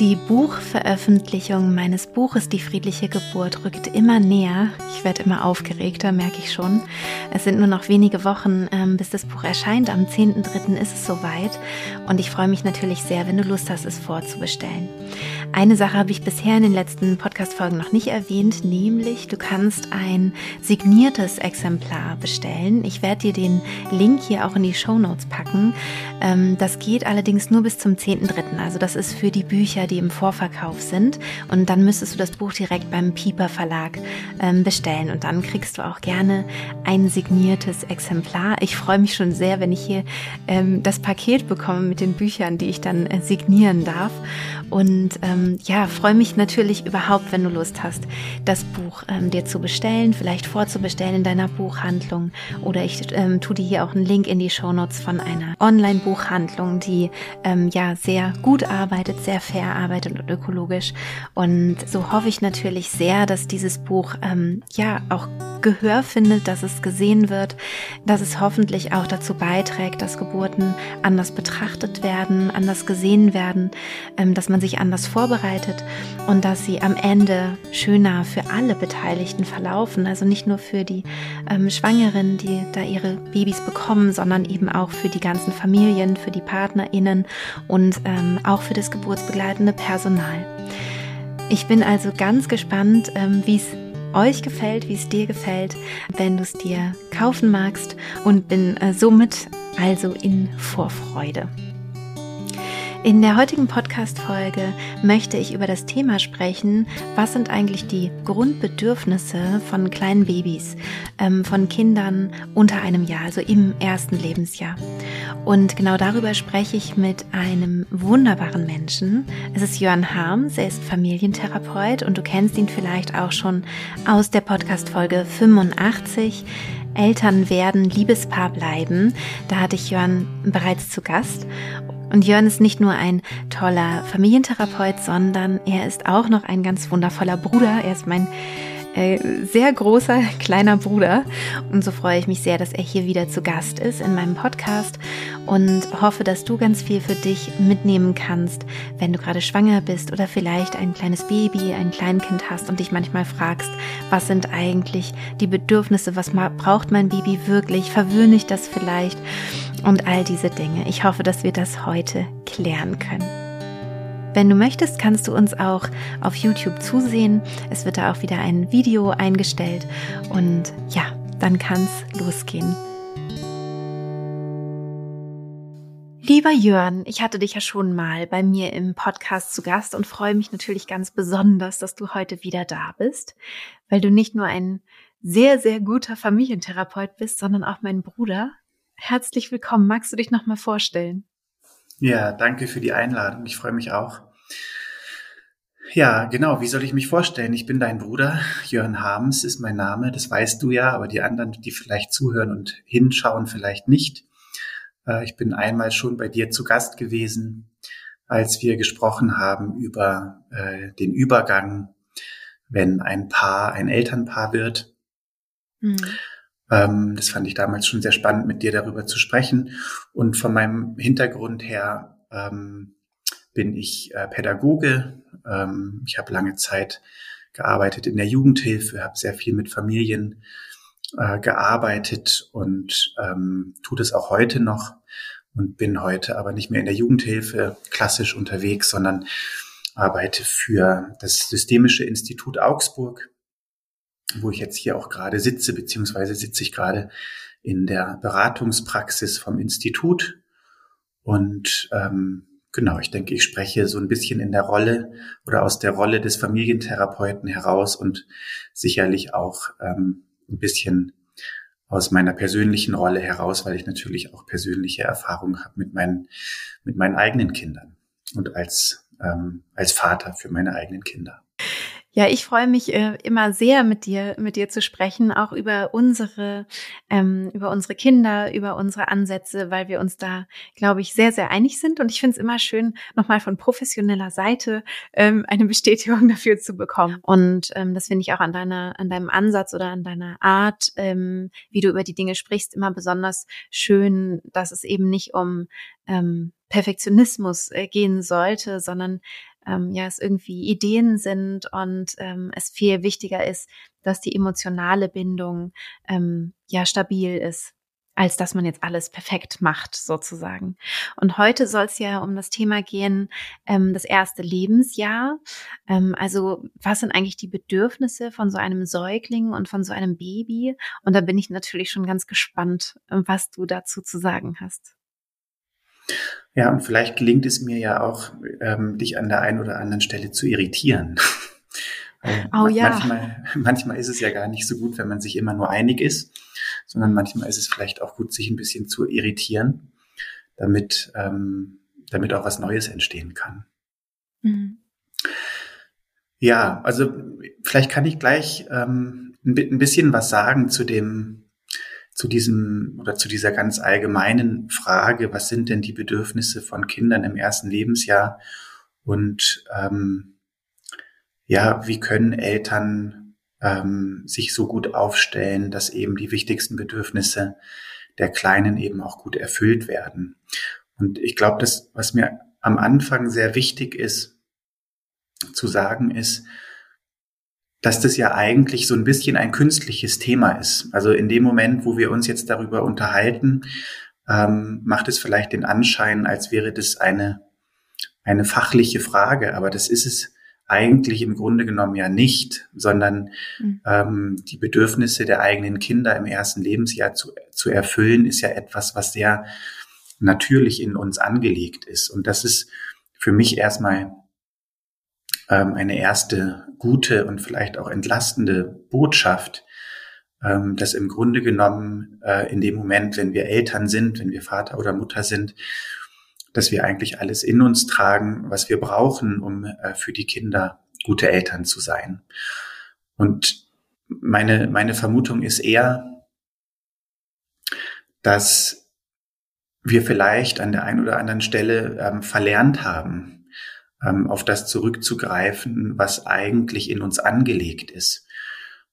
Die Buchveröffentlichung meines Buches Die friedliche Geburt rückt immer näher. Ich werde immer aufgeregter, merke ich schon. Es sind nur noch wenige Wochen, ähm, bis das Buch erscheint. Am 10.3. ist es soweit. Und ich freue mich natürlich sehr, wenn du Lust hast, es vorzubestellen. Eine Sache habe ich bisher in den letzten Podcast-Folgen noch nicht erwähnt, nämlich du kannst ein signiertes Exemplar bestellen. Ich werde dir den Link hier auch in die Show Notes packen. Ähm, das geht allerdings nur bis zum 10.3. Also das ist für die Bücher, die im Vorverkauf sind. Und dann müsstest du das Buch direkt beim Pieper Verlag ähm, bestellen. Und dann kriegst du auch gerne ein signiertes Exemplar. Ich freue mich schon sehr, wenn ich hier ähm, das Paket bekomme mit den Büchern, die ich dann äh, signieren darf. Und ähm, ja, freue mich natürlich überhaupt, wenn du Lust hast, das Buch ähm, dir zu bestellen, vielleicht vorzubestellen in deiner Buchhandlung. Oder ich ähm, tue dir hier auch einen Link in die Shownotes von einer Online-Buchhandlung, die ähm, ja sehr gut arbeitet, sehr fair arbeitet und ökologisch. Und so hoffe ich natürlich sehr, dass dieses Buch ähm, ja auch Gehör findet, dass es gesehen wird, dass es hoffentlich auch dazu beiträgt, dass Geburten anders betrachtet werden, anders gesehen werden, ähm, dass man sich anders vorbereitet und dass sie am Ende schöner für alle Beteiligten verlaufen. Also nicht nur für die ähm, Schwangeren, die da ihre Babys bekommen, sondern eben auch für die ganzen Familien, für die PartnerInnen und ähm, auch für das geburtsbegleitende Personal. Ich bin also ganz gespannt, ähm, wie es euch gefällt, wie es dir gefällt, wenn du es dir kaufen magst und bin äh, somit also in Vorfreude. In der heutigen Podcast-Folge möchte ich über das Thema sprechen, was sind eigentlich die Grundbedürfnisse von kleinen Babys, ähm, von Kindern unter einem Jahr, also im ersten Lebensjahr. Und genau darüber spreche ich mit einem wunderbaren Menschen. Es ist Jörn Harms, er ist Familientherapeut und du kennst ihn vielleicht auch schon aus der Podcast-Folge 85. Eltern werden, Liebespaar bleiben. Da hatte ich Jörn bereits zu Gast. Und Jörn ist nicht nur ein toller Familientherapeut, sondern er ist auch noch ein ganz wundervoller Bruder. Er ist mein äh, sehr großer kleiner Bruder. Und so freue ich mich sehr, dass er hier wieder zu Gast ist in meinem Podcast und hoffe, dass du ganz viel für dich mitnehmen kannst, wenn du gerade schwanger bist oder vielleicht ein kleines Baby, ein Kleinkind hast und dich manchmal fragst, was sind eigentlich die Bedürfnisse, was braucht mein Baby wirklich, verwöhne ich das vielleicht und all diese Dinge. Ich hoffe, dass wir das heute klären können. Wenn du möchtest, kannst du uns auch auf YouTube zusehen. Es wird da auch wieder ein Video eingestellt. Und ja, dann kann es losgehen. Lieber Jörn, ich hatte dich ja schon mal bei mir im Podcast zu Gast und freue mich natürlich ganz besonders, dass du heute wieder da bist, weil du nicht nur ein sehr, sehr guter Familientherapeut bist, sondern auch mein Bruder. Herzlich willkommen. Magst du dich nochmal vorstellen? Ja, danke für die Einladung. Ich freue mich auch. Ja, genau. Wie soll ich mich vorstellen? Ich bin dein Bruder. Jörn Harms ist mein Name. Das weißt du ja, aber die anderen, die vielleicht zuhören und hinschauen, vielleicht nicht. Äh, ich bin einmal schon bei dir zu Gast gewesen, als wir gesprochen haben über äh, den Übergang, wenn ein Paar, ein Elternpaar wird. Mhm. Ähm, das fand ich damals schon sehr spannend, mit dir darüber zu sprechen. Und von meinem Hintergrund her ähm, bin ich äh, Pädagoge. Ähm, ich habe lange Zeit gearbeitet in der Jugendhilfe, habe sehr viel mit Familien äh, gearbeitet und ähm, tue das auch heute noch und bin heute aber nicht mehr in der Jugendhilfe klassisch unterwegs, sondern arbeite für das Systemische Institut Augsburg wo ich jetzt hier auch gerade sitze, beziehungsweise sitze ich gerade in der Beratungspraxis vom Institut. Und ähm, genau, ich denke, ich spreche so ein bisschen in der Rolle oder aus der Rolle des Familientherapeuten heraus und sicherlich auch ähm, ein bisschen aus meiner persönlichen Rolle heraus, weil ich natürlich auch persönliche Erfahrungen habe mit meinen, mit meinen eigenen Kindern und als, ähm, als Vater für meine eigenen Kinder. Ja, ich freue mich äh, immer sehr mit dir, mit dir zu sprechen, auch über unsere, ähm, über unsere Kinder, über unsere Ansätze, weil wir uns da, glaube ich, sehr, sehr einig sind. Und ich finde es immer schön, nochmal von professioneller Seite ähm, eine Bestätigung dafür zu bekommen. Und ähm, das finde ich auch an deiner, an deinem Ansatz oder an deiner Art, ähm, wie du über die Dinge sprichst, immer besonders schön, dass es eben nicht um ähm, Perfektionismus äh, gehen sollte, sondern ähm, ja es irgendwie Ideen sind und ähm, es viel wichtiger ist, dass die emotionale Bindung ähm, ja stabil ist als dass man jetzt alles perfekt macht, sozusagen. Und heute soll es ja um das Thema gehen, ähm, das erste Lebensjahr. Ähm, also was sind eigentlich die Bedürfnisse von so einem Säugling und von so einem Baby? Und da bin ich natürlich schon ganz gespannt, was du dazu zu sagen hast. Ja, und vielleicht gelingt es mir ja auch, ähm, dich an der einen oder anderen Stelle zu irritieren. oh ja. Manchmal, manchmal ist es ja gar nicht so gut, wenn man sich immer nur einig ist, sondern manchmal ist es vielleicht auch gut, sich ein bisschen zu irritieren, damit, ähm, damit auch was Neues entstehen kann. Mhm. Ja, also vielleicht kann ich gleich ähm, ein bisschen was sagen zu dem, zu diesem oder zu dieser ganz allgemeinen Frage, was sind denn die Bedürfnisse von Kindern im ersten Lebensjahr und ähm, ja, wie können Eltern ähm, sich so gut aufstellen, dass eben die wichtigsten Bedürfnisse der Kleinen eben auch gut erfüllt werden. Und ich glaube, das, was mir am Anfang sehr wichtig ist zu sagen, ist, dass das ja eigentlich so ein bisschen ein künstliches Thema ist. Also in dem Moment, wo wir uns jetzt darüber unterhalten, ähm, macht es vielleicht den Anschein, als wäre das eine, eine fachliche Frage, aber das ist es eigentlich im Grunde genommen ja nicht, sondern mhm. ähm, die Bedürfnisse der eigenen Kinder im ersten Lebensjahr zu, zu erfüllen, ist ja etwas, was sehr natürlich in uns angelegt ist. Und das ist für mich erstmal ähm, eine erste gute und vielleicht auch entlastende Botschaft, ähm, dass im Grunde genommen äh, in dem Moment, wenn wir Eltern sind, wenn wir Vater oder Mutter sind, dass wir eigentlich alles in uns tragen, was wir brauchen, um äh, für die Kinder gute Eltern zu sein. Und meine, meine Vermutung ist eher, dass wir vielleicht an der einen oder anderen Stelle ähm, verlernt haben, ähm, auf das zurückzugreifen, was eigentlich in uns angelegt ist.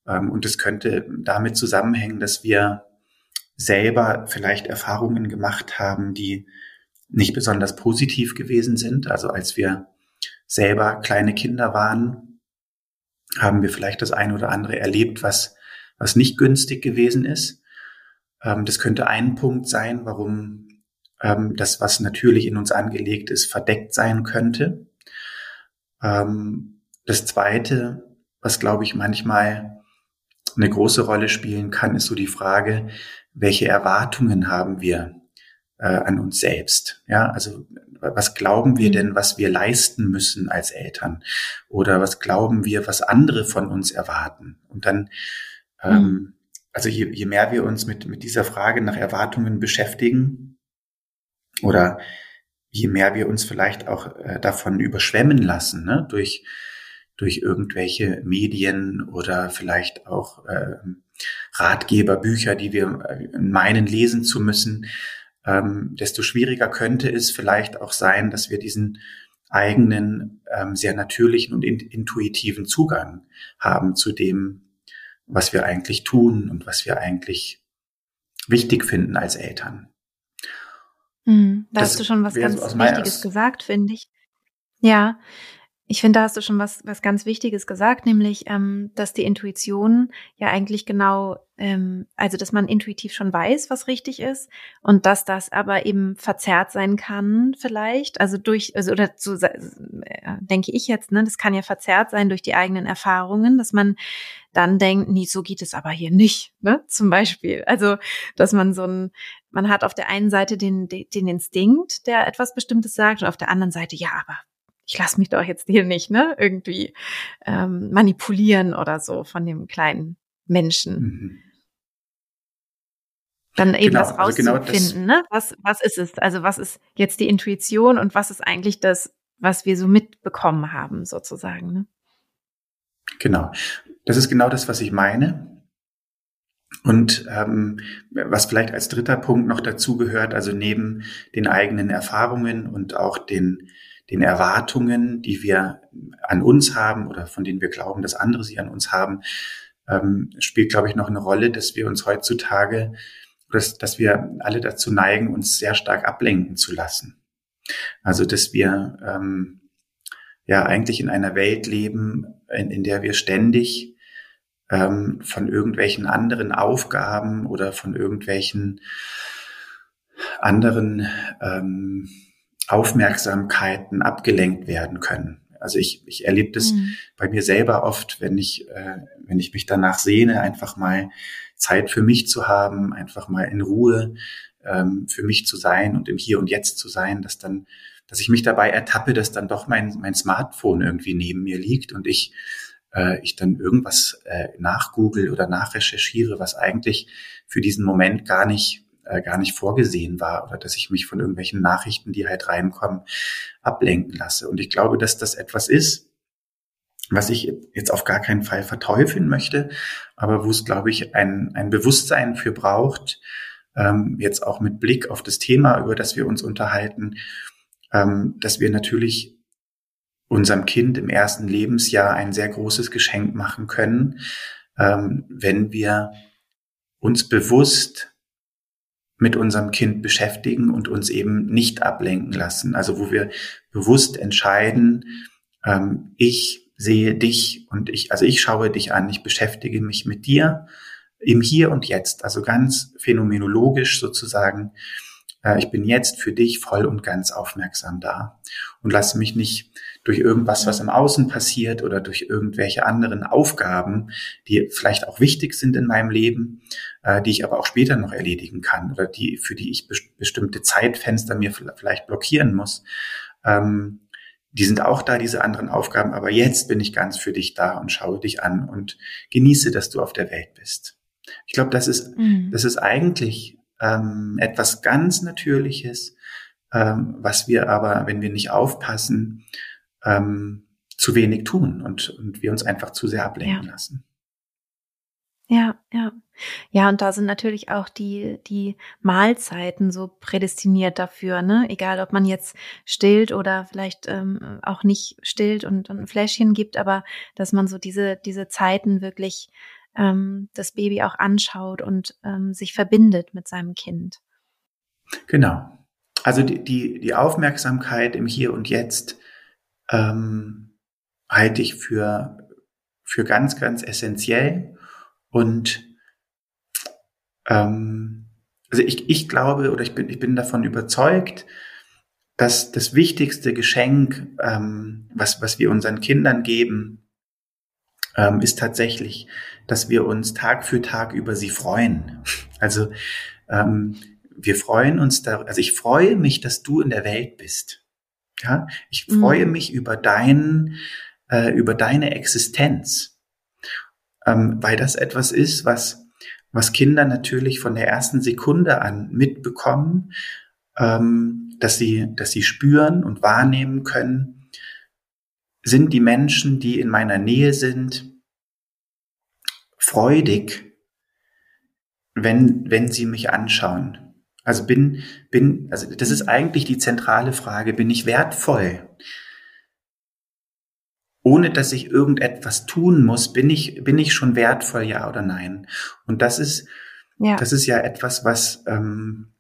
Ähm, und es könnte damit zusammenhängen, dass wir selber vielleicht Erfahrungen gemacht haben, die nicht besonders positiv gewesen sind. Also als wir selber kleine Kinder waren, haben wir vielleicht das eine oder andere erlebt, was, was nicht günstig gewesen ist. Ähm, das könnte ein Punkt sein, warum das, was natürlich in uns angelegt ist, verdeckt sein könnte. Ähm, das Zweite, was glaube ich manchmal eine große Rolle spielen kann, ist so die Frage, welche Erwartungen haben wir äh, an uns selbst? Ja, also was glauben wir mhm. denn, was wir leisten müssen als Eltern? Oder was glauben wir, was andere von uns erwarten? Und dann, ähm, mhm. also je, je mehr wir uns mit, mit dieser Frage nach Erwartungen beschäftigen oder je mehr wir uns vielleicht auch äh, davon überschwemmen lassen, ne? durch, durch irgendwelche Medien oder vielleicht auch äh, Ratgeberbücher, die wir äh, meinen lesen zu müssen, ähm, desto schwieriger könnte es vielleicht auch sein, dass wir diesen eigenen, ähm, sehr natürlichen und in, intuitiven Zugang haben zu dem, was wir eigentlich tun und was wir eigentlich wichtig finden als Eltern. Mhm, da das hast du schon was ganz Wichtiges gesagt, finde ich. Ja, ich finde, da hast du schon was, was ganz Wichtiges gesagt, nämlich, ähm, dass die Intuition ja eigentlich genau, ähm, also dass man intuitiv schon weiß, was richtig ist und dass das aber eben verzerrt sein kann, vielleicht. Also durch, also oder so äh, denke ich jetzt, ne, das kann ja verzerrt sein durch die eigenen Erfahrungen, dass man dann denkt, nee, so geht es aber hier nicht, ne? Zum Beispiel. Also, dass man so ein, man hat auf der einen Seite den, den Instinkt, der etwas Bestimmtes sagt, und auf der anderen Seite, ja, aber ich lasse mich doch jetzt hier nicht, ne, irgendwie ähm, manipulieren oder so von dem kleinen Menschen. Mhm. Dann eben genau, das rauszufinden, also genau ne? Was, was ist es? Also was ist jetzt die Intuition und was ist eigentlich das, was wir so mitbekommen haben, sozusagen, ne? Genau. Das ist genau das, was ich meine. Und ähm, was vielleicht als dritter Punkt noch dazu gehört, also neben den eigenen Erfahrungen und auch den, den Erwartungen, die wir an uns haben oder von denen wir glauben, dass andere sie an uns haben, ähm, spielt, glaube ich, noch eine Rolle, dass wir uns heutzutage, dass, dass wir alle dazu neigen, uns sehr stark ablenken zu lassen. Also, dass wir ähm, ja eigentlich in einer Welt leben, in, in der wir ständig ähm, von irgendwelchen anderen Aufgaben oder von irgendwelchen anderen ähm, Aufmerksamkeiten abgelenkt werden können. Also ich, ich erlebe das mhm. bei mir selber oft, wenn ich, äh, wenn ich mich danach sehne, einfach mal Zeit für mich zu haben, einfach mal in Ruhe ähm, für mich zu sein und im Hier und Jetzt zu sein, dass dann, dass ich mich dabei ertappe, dass dann doch mein, mein Smartphone irgendwie neben mir liegt und ich äh, ich dann irgendwas äh, nachgoogle oder nachrecherchiere, was eigentlich für diesen Moment gar nicht äh, gar nicht vorgesehen war oder dass ich mich von irgendwelchen Nachrichten, die halt reinkommen, ablenken lasse. Und ich glaube, dass das etwas ist, was ich jetzt auf gar keinen Fall verteufeln möchte, aber wo es, glaube ich, ein, ein Bewusstsein für braucht, ähm, jetzt auch mit Blick auf das Thema, über das wir uns unterhalten, ähm, dass wir natürlich unserem Kind im ersten Lebensjahr ein sehr großes Geschenk machen können, ähm, wenn wir uns bewusst mit unserem Kind beschäftigen und uns eben nicht ablenken lassen. Also wo wir bewusst entscheiden, ähm, ich sehe dich und ich, also ich schaue dich an, ich beschäftige mich mit dir im Hier und Jetzt, also ganz phänomenologisch sozusagen. Äh, ich bin jetzt für dich voll und ganz aufmerksam da und lasse mich nicht durch irgendwas, was im Außen passiert oder durch irgendwelche anderen Aufgaben, die vielleicht auch wichtig sind in meinem Leben, äh, die ich aber auch später noch erledigen kann oder die, für die ich bestimmte Zeitfenster mir vielleicht blockieren muss. Ähm, die sind auch da, diese anderen Aufgaben, aber jetzt bin ich ganz für dich da und schaue dich an und genieße, dass du auf der Welt bist. Ich glaube, das ist, mhm. das ist eigentlich ähm, etwas ganz Natürliches, ähm, was wir aber, wenn wir nicht aufpassen, ähm, zu wenig tun und, und wir uns einfach zu sehr ablenken ja. lassen. Ja, ja. Ja, und da sind natürlich auch die, die Mahlzeiten so prädestiniert dafür, ne? Egal, ob man jetzt stillt oder vielleicht ähm, auch nicht stillt und, und ein Fläschchen gibt, aber dass man so diese, diese Zeiten wirklich ähm, das Baby auch anschaut und ähm, sich verbindet mit seinem Kind. Genau. Also die, die, die Aufmerksamkeit im Hier und Jetzt ähm, halte ich für, für ganz, ganz essentiell. Und ähm, also ich, ich glaube oder ich bin, ich bin davon überzeugt, dass das wichtigste Geschenk, ähm, was, was wir unseren Kindern geben, ähm, ist tatsächlich, dass wir uns Tag für Tag über sie freuen. Also ähm, wir freuen uns da, also ich freue mich, dass du in der Welt bist. Ja, ich mhm. freue mich über dein, äh, über deine Existenz, ähm, weil das etwas ist, was was Kinder natürlich von der ersten Sekunde an mitbekommen, ähm, dass sie, dass sie spüren und wahrnehmen können, sind die Menschen, die in meiner Nähe sind, freudig, wenn, wenn sie mich anschauen. Also bin, bin, also das ist eigentlich die zentrale Frage, bin ich wertvoll? Ohne dass ich irgendetwas tun muss, bin ich, bin ich schon wertvoll, ja oder nein? Und das ist, ja. das ist ja etwas, was, ähm,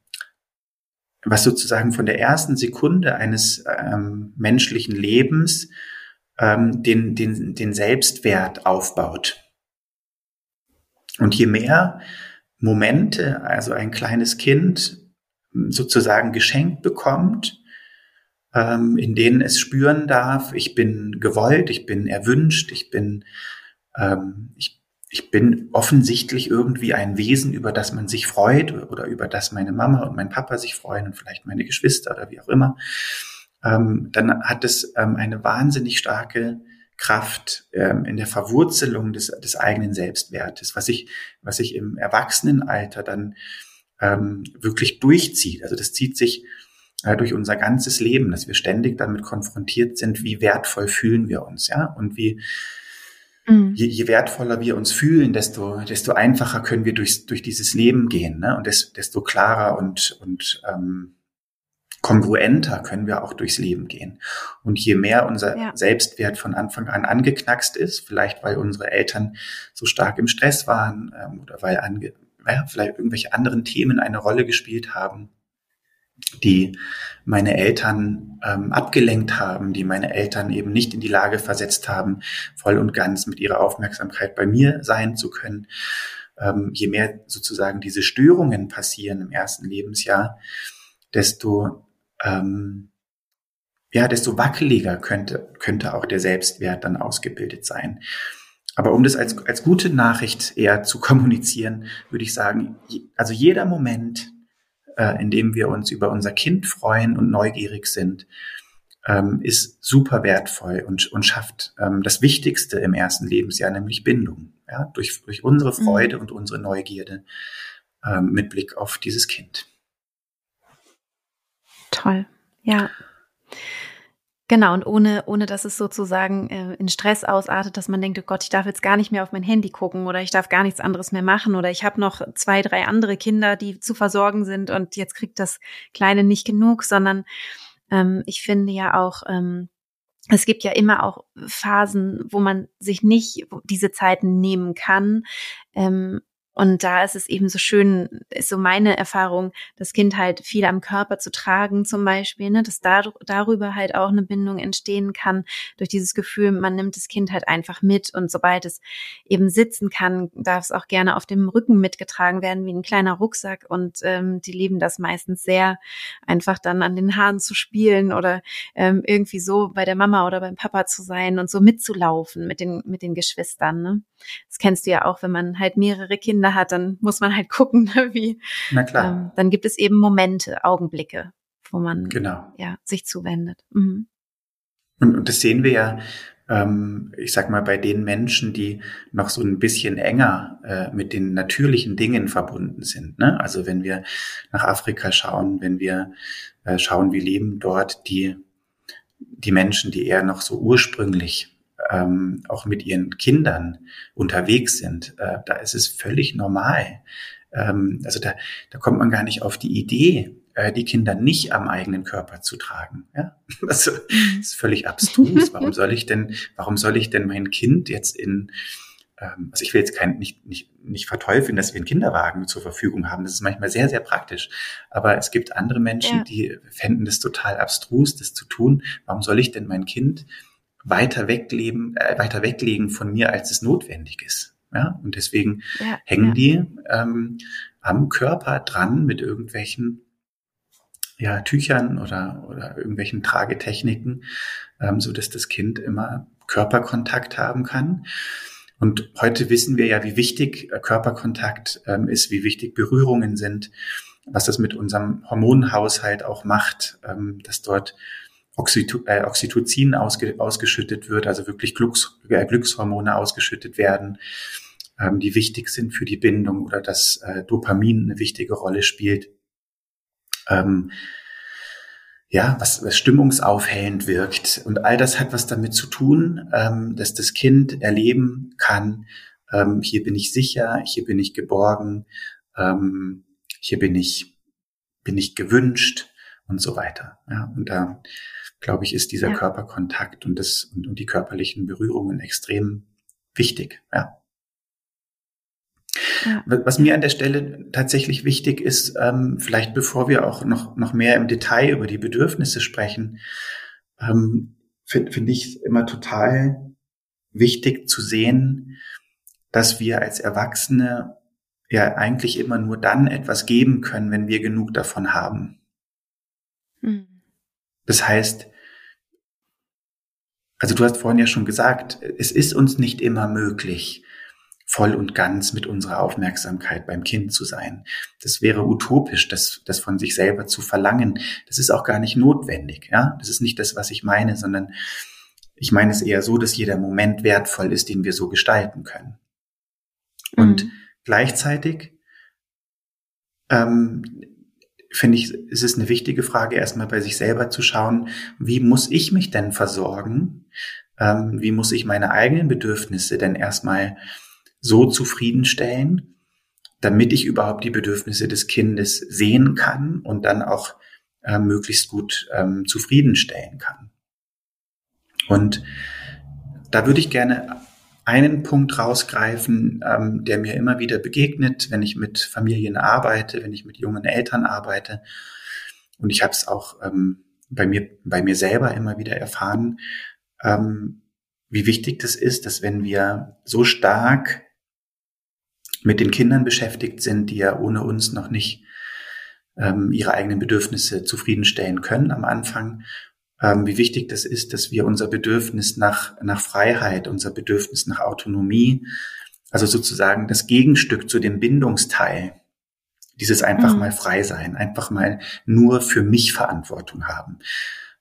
was sozusagen von der ersten Sekunde eines ähm, menschlichen Lebens ähm, den, den, den Selbstwert aufbaut. Und je mehr Momente, also ein kleines Kind sozusagen geschenkt bekommt, ähm, in denen es spüren darf, ich bin gewollt, ich bin erwünscht, ich bin, ähm, ich, ich bin offensichtlich irgendwie ein Wesen, über das man sich freut oder über das meine Mama und mein Papa sich freuen und vielleicht meine Geschwister oder wie auch immer, ähm, dann hat es ähm, eine wahnsinnig starke Kraft ähm, in der Verwurzelung des, des eigenen Selbstwertes, was sich was ich im Erwachsenenalter dann ähm, wirklich durchzieht. Also das zieht sich äh, durch unser ganzes Leben, dass wir ständig damit konfrontiert sind, wie wertvoll fühlen wir uns, ja, und wie mhm. je, je, wertvoller wir uns fühlen, desto, desto einfacher können wir durch, durch dieses Leben gehen. Ne? Und des, desto klarer und, und ähm, kongruenter können wir auch durchs Leben gehen. Und je mehr unser ja. Selbstwert von Anfang an angeknackst ist, vielleicht weil unsere Eltern so stark im Stress waren ähm, oder weil ange ja, vielleicht irgendwelche anderen Themen eine Rolle gespielt haben, die meine Eltern ähm, abgelenkt haben, die meine Eltern eben nicht in die Lage versetzt haben, voll und ganz mit ihrer Aufmerksamkeit bei mir sein zu können. Ähm, je mehr sozusagen diese Störungen passieren im ersten Lebensjahr, desto ähm, ja, desto wackeliger könnte, könnte auch der Selbstwert dann ausgebildet sein. Aber um das als, als gute Nachricht eher zu kommunizieren, würde ich sagen, also jeder Moment, äh, in dem wir uns über unser Kind freuen und neugierig sind, ähm, ist super wertvoll und, und schafft ähm, das Wichtigste im ersten Lebensjahr, nämlich Bindung. Ja, durch, durch unsere mhm. Freude mhm. und unsere Neugierde ähm, mit Blick auf dieses Kind. Toll, ja. Genau, und ohne, ohne dass es sozusagen äh, in Stress ausartet, dass man denkt, oh Gott, ich darf jetzt gar nicht mehr auf mein Handy gucken oder ich darf gar nichts anderes mehr machen oder ich habe noch zwei, drei andere Kinder, die zu versorgen sind und jetzt kriegt das Kleine nicht genug, sondern ähm, ich finde ja auch, ähm, es gibt ja immer auch Phasen, wo man sich nicht diese Zeiten nehmen kann. Ähm, und da ist es eben so schön, ist so meine Erfahrung, das Kind halt viel am Körper zu tragen zum Beispiel, ne, dass da, darüber halt auch eine Bindung entstehen kann, durch dieses Gefühl, man nimmt das Kind halt einfach mit und sobald es eben sitzen kann, darf es auch gerne auf dem Rücken mitgetragen werden, wie ein kleiner Rucksack und ähm, die lieben das meistens sehr, einfach dann an den Haaren zu spielen oder ähm, irgendwie so bei der Mama oder beim Papa zu sein und so mitzulaufen mit den, mit den Geschwistern. Ne? Das kennst du ja auch, wenn man halt mehrere Kinder Kinder hat, dann muss man halt gucken, ne, wie. Na klar. Ähm, dann gibt es eben Momente, Augenblicke, wo man genau. ja, sich zuwendet. Mhm. Und, und das sehen wir ja, ähm, ich sag mal, bei den Menschen, die noch so ein bisschen enger äh, mit den natürlichen Dingen verbunden sind. Ne? Also wenn wir nach Afrika schauen, wenn wir äh, schauen, wie leben dort die, die Menschen, die eher noch so ursprünglich ähm, auch mit ihren Kindern unterwegs sind, äh, da ist es völlig normal. Ähm, also da, da kommt man gar nicht auf die Idee, äh, die Kinder nicht am eigenen Körper zu tragen. Ja? Also, das ist völlig abstrus. Warum soll ich denn, warum soll ich denn mein Kind jetzt in ähm, also ich will jetzt kein, nicht, nicht, nicht verteufeln, dass wir einen Kinderwagen zur Verfügung haben. Das ist manchmal sehr, sehr praktisch. Aber es gibt andere Menschen, ja. die fänden das total abstrus, das zu tun. Warum soll ich denn mein Kind weiter wegleben, äh, weiter weglegen von mir, als es notwendig ist. Ja, und deswegen ja, hängen ja. die ähm, am Körper dran mit irgendwelchen ja, Tüchern oder, oder irgendwelchen Tragetechniken, ähm, so dass das Kind immer Körperkontakt haben kann. Und heute wissen wir ja, wie wichtig äh, Körperkontakt ähm, ist, wie wichtig Berührungen sind, was das mit unserem Hormonhaushalt auch macht, ähm, dass dort Oxyto äh, Oxytocin ausge ausgeschüttet wird, also wirklich Glücks äh, Glückshormone ausgeschüttet werden, ähm, die wichtig sind für die Bindung oder dass äh, Dopamin eine wichtige Rolle spielt. Ähm, ja, was, was stimmungsaufhellend wirkt. Und all das hat was damit zu tun, ähm, dass das Kind erleben kann, ähm, hier bin ich sicher, hier bin ich geborgen, ähm, hier bin ich, bin ich gewünscht und so weiter. Ja, und da glaube ich, ist dieser ja. Körperkontakt und das und, und die körperlichen Berührungen extrem wichtig. Ja. Ja. Was mir an der Stelle tatsächlich wichtig ist, ähm, vielleicht bevor wir auch noch, noch mehr im Detail über die Bedürfnisse sprechen, ähm, finde find ich immer total wichtig zu sehen, dass wir als Erwachsene ja eigentlich immer nur dann etwas geben können, wenn wir genug davon haben. Mhm. Das heißt, also du hast vorhin ja schon gesagt, es ist uns nicht immer möglich, voll und ganz mit unserer Aufmerksamkeit beim Kind zu sein. Das wäre utopisch, das, das von sich selber zu verlangen. Das ist auch gar nicht notwendig. Ja, das ist nicht das, was ich meine, sondern ich meine es eher so, dass jeder Moment wertvoll ist, den wir so gestalten können. Und mhm. gleichzeitig ähm, finde ich, ist es eine wichtige Frage, erstmal bei sich selber zu schauen, wie muss ich mich denn versorgen, ähm, wie muss ich meine eigenen Bedürfnisse denn erstmal so zufriedenstellen, damit ich überhaupt die Bedürfnisse des Kindes sehen kann und dann auch äh, möglichst gut ähm, zufriedenstellen kann. Und da würde ich gerne einen Punkt rausgreifen, ähm, der mir immer wieder begegnet, wenn ich mit Familien arbeite, wenn ich mit jungen Eltern arbeite. Und ich habe es auch ähm, bei mir bei mir selber immer wieder erfahren, ähm, wie wichtig das ist, dass wenn wir so stark mit den Kindern beschäftigt sind, die ja ohne uns noch nicht ähm, ihre eigenen Bedürfnisse zufriedenstellen können am Anfang, wie wichtig das ist, dass wir unser Bedürfnis nach, nach Freiheit, unser Bedürfnis nach Autonomie, also sozusagen das Gegenstück zu dem Bindungsteil, dieses einfach mhm. mal frei sein, einfach mal nur für mich Verantwortung haben.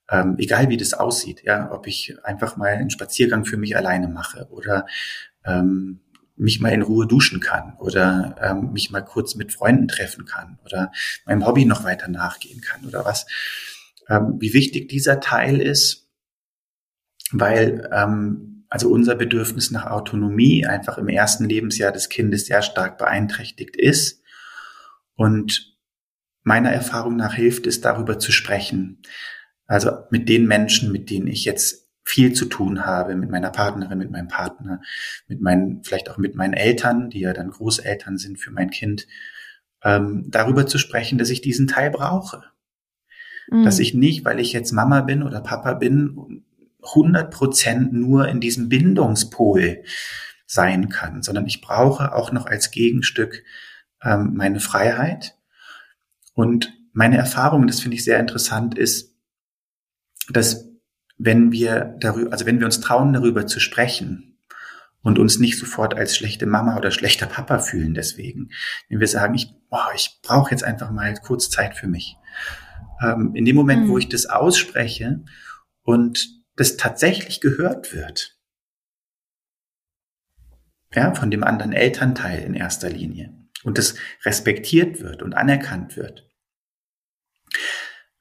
Ähm, egal wie das aussieht, ja, ob ich einfach mal einen Spaziergang für mich alleine mache oder ähm, mich mal in Ruhe duschen kann oder ähm, mich mal kurz mit Freunden treffen kann oder meinem Hobby noch weiter nachgehen kann oder was. Ähm, wie wichtig dieser Teil ist, weil ähm, also unser Bedürfnis nach Autonomie einfach im ersten Lebensjahr des Kindes sehr stark beeinträchtigt ist. Und meiner Erfahrung nach hilft es, darüber zu sprechen. Also mit den Menschen, mit denen ich jetzt viel zu tun habe mit meiner Partnerin, mit meinem Partner, mit meinen, vielleicht auch mit meinen Eltern, die ja dann Großeltern sind für mein Kind, ähm, darüber zu sprechen, dass ich diesen Teil brauche. Mhm. Dass ich nicht, weil ich jetzt Mama bin oder Papa bin, 100 Prozent nur in diesem Bindungspol sein kann, sondern ich brauche auch noch als Gegenstück ähm, meine Freiheit. Und meine Erfahrung, das finde ich sehr interessant, ist, dass wenn wir darüber, also wenn wir uns trauen, darüber zu sprechen und uns nicht sofort als schlechte Mama oder schlechter Papa fühlen deswegen, wenn wir sagen, ich, boah, ich brauche jetzt einfach mal kurz Zeit für mich. Ähm, in dem Moment, mhm. wo ich das ausspreche und das tatsächlich gehört wird, ja, von dem anderen Elternteil in erster Linie und das respektiert wird und anerkannt wird,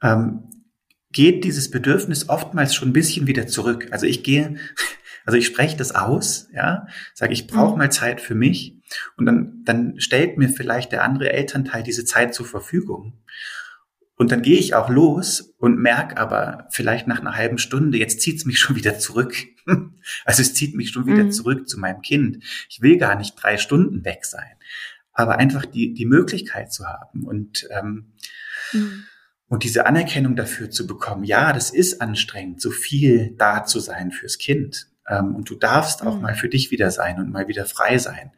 ähm, geht dieses Bedürfnis oftmals schon ein bisschen wieder zurück. Also ich gehe, also ich spreche das aus, ja, sage, ich brauche mhm. mal Zeit für mich und dann, dann stellt mir vielleicht der andere Elternteil diese Zeit zur Verfügung. Und dann gehe ich auch los und merke aber vielleicht nach einer halben Stunde, jetzt zieht es mich schon wieder zurück. Also es zieht mich schon wieder mhm. zurück zu meinem Kind. Ich will gar nicht drei Stunden weg sein, aber einfach die, die Möglichkeit zu haben. Und ähm, mhm und diese Anerkennung dafür zu bekommen, ja, das ist anstrengend, so viel da zu sein fürs Kind. Ähm, und du darfst auch mhm. mal für dich wieder sein und mal wieder frei sein.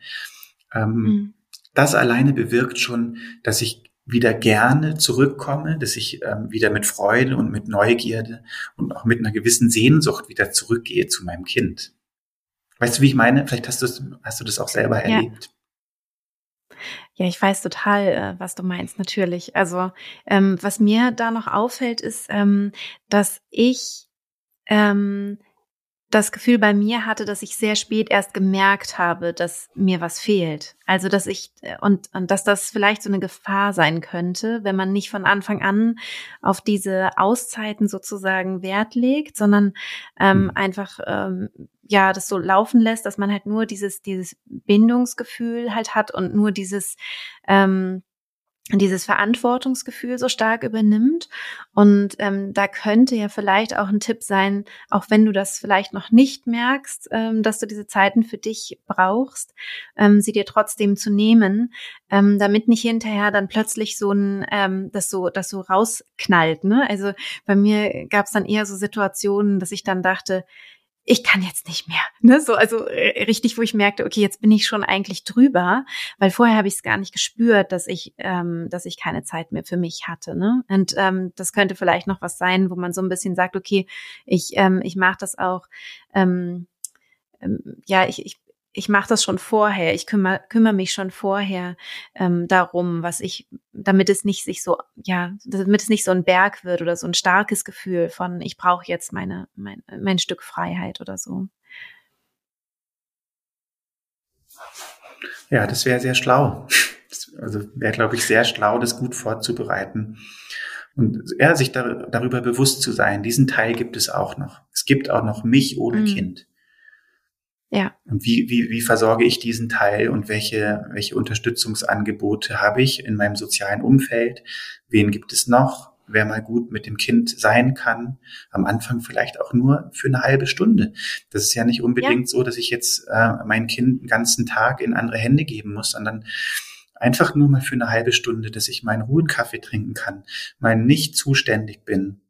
Ähm, mhm. Das alleine bewirkt schon, dass ich wieder gerne zurückkomme, dass ich ähm, wieder mit Freude und mit Neugierde und auch mit einer gewissen Sehnsucht wieder zurückgehe zu meinem Kind. Weißt du, wie ich meine? Vielleicht hast du, hast du das auch selber erlebt. Ja. Ja, ich weiß total, äh, was du meinst, natürlich. Also, ähm, was mir da noch auffällt, ist, ähm, dass ich ähm, das Gefühl bei mir hatte, dass ich sehr spät erst gemerkt habe, dass mir was fehlt. Also, dass ich äh, und, und dass das vielleicht so eine Gefahr sein könnte, wenn man nicht von Anfang an auf diese Auszeiten sozusagen Wert legt, sondern ähm, mhm. einfach ähm, ja das so laufen lässt, dass man halt nur dieses dieses Bindungsgefühl halt hat und nur dieses ähm, dieses Verantwortungsgefühl so stark übernimmt. Und ähm, da könnte ja vielleicht auch ein Tipp sein, auch wenn du das vielleicht noch nicht merkst, ähm, dass du diese Zeiten für dich brauchst, ähm, sie dir trotzdem zu nehmen, ähm, damit nicht hinterher dann plötzlich so ein, ähm, das so, das so rausknallt. Ne? Also bei mir gab es dann eher so Situationen, dass ich dann dachte, ich kann jetzt nicht mehr. Ne? So, also äh, richtig, wo ich merkte, okay, jetzt bin ich schon eigentlich drüber, weil vorher habe ich es gar nicht gespürt, dass ich, ähm, dass ich keine Zeit mehr für mich hatte. Ne? Und ähm, das könnte vielleicht noch was sein, wo man so ein bisschen sagt, okay, ich, ähm, ich mache das auch. Ähm, ähm, ja, ich, ich ich mache das schon vorher, ich kümmere, kümmere mich schon vorher ähm, darum, was ich, damit es nicht sich so, ja, damit es nicht so ein Berg wird oder so ein starkes Gefühl von, ich brauche jetzt meine, mein, mein Stück Freiheit oder so. Ja, das wäre sehr schlau. Also wäre, glaube ich, sehr schlau, das gut vorzubereiten. Und ja, sich dar darüber bewusst zu sein, diesen Teil gibt es auch noch. Es gibt auch noch mich ohne mhm. Kind. Ja. Und wie, wie, wie versorge ich diesen Teil und welche, welche Unterstützungsangebote habe ich in meinem sozialen Umfeld? Wen gibt es noch? Wer mal gut mit dem Kind sein kann. Am Anfang vielleicht auch nur für eine halbe Stunde. Das ist ja nicht unbedingt ja. so, dass ich jetzt äh, mein Kind den ganzen Tag in andere Hände geben muss, sondern einfach nur mal für eine halbe Stunde, dass ich meinen ruhen Kaffee trinken kann, mal nicht zuständig bin,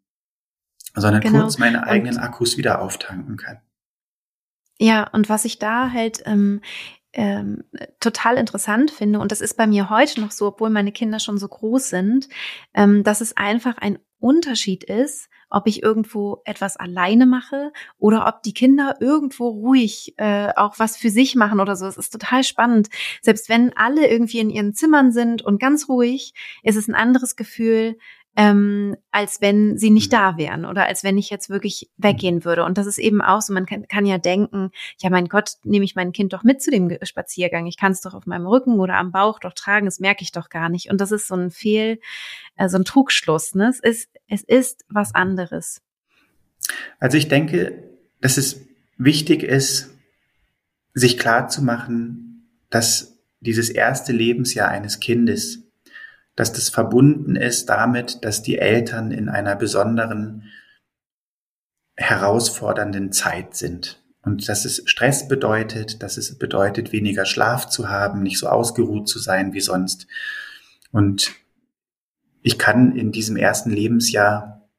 sondern genau. kurz meine eigenen und Akkus wieder auftanken kann. Ja, und was ich da halt ähm, ähm, total interessant finde, und das ist bei mir heute noch so, obwohl meine Kinder schon so groß sind, ähm, dass es einfach ein Unterschied ist, ob ich irgendwo etwas alleine mache oder ob die Kinder irgendwo ruhig äh, auch was für sich machen oder so. Es ist total spannend. Selbst wenn alle irgendwie in ihren Zimmern sind und ganz ruhig, ist es ein anderes Gefühl, ähm, als wenn sie nicht mhm. da wären oder als wenn ich jetzt wirklich weggehen würde. Und das ist eben auch so, man kann, kann ja denken, ja mein Gott, nehme ich mein Kind doch mit zu dem Spaziergang. Ich kann es doch auf meinem Rücken oder am Bauch doch tragen, das merke ich doch gar nicht. Und das ist so ein Fehl, äh, so ein Trugschluss. Ne? Es ist, es ist was anderes. Also ich denke, dass es wichtig ist, sich klar zu machen, dass dieses erste Lebensjahr eines Kindes dass das verbunden ist damit, dass die Eltern in einer besonderen, herausfordernden Zeit sind. Und dass es Stress bedeutet, dass es bedeutet, weniger Schlaf zu haben, nicht so ausgeruht zu sein wie sonst. Und ich kann in diesem ersten Lebensjahr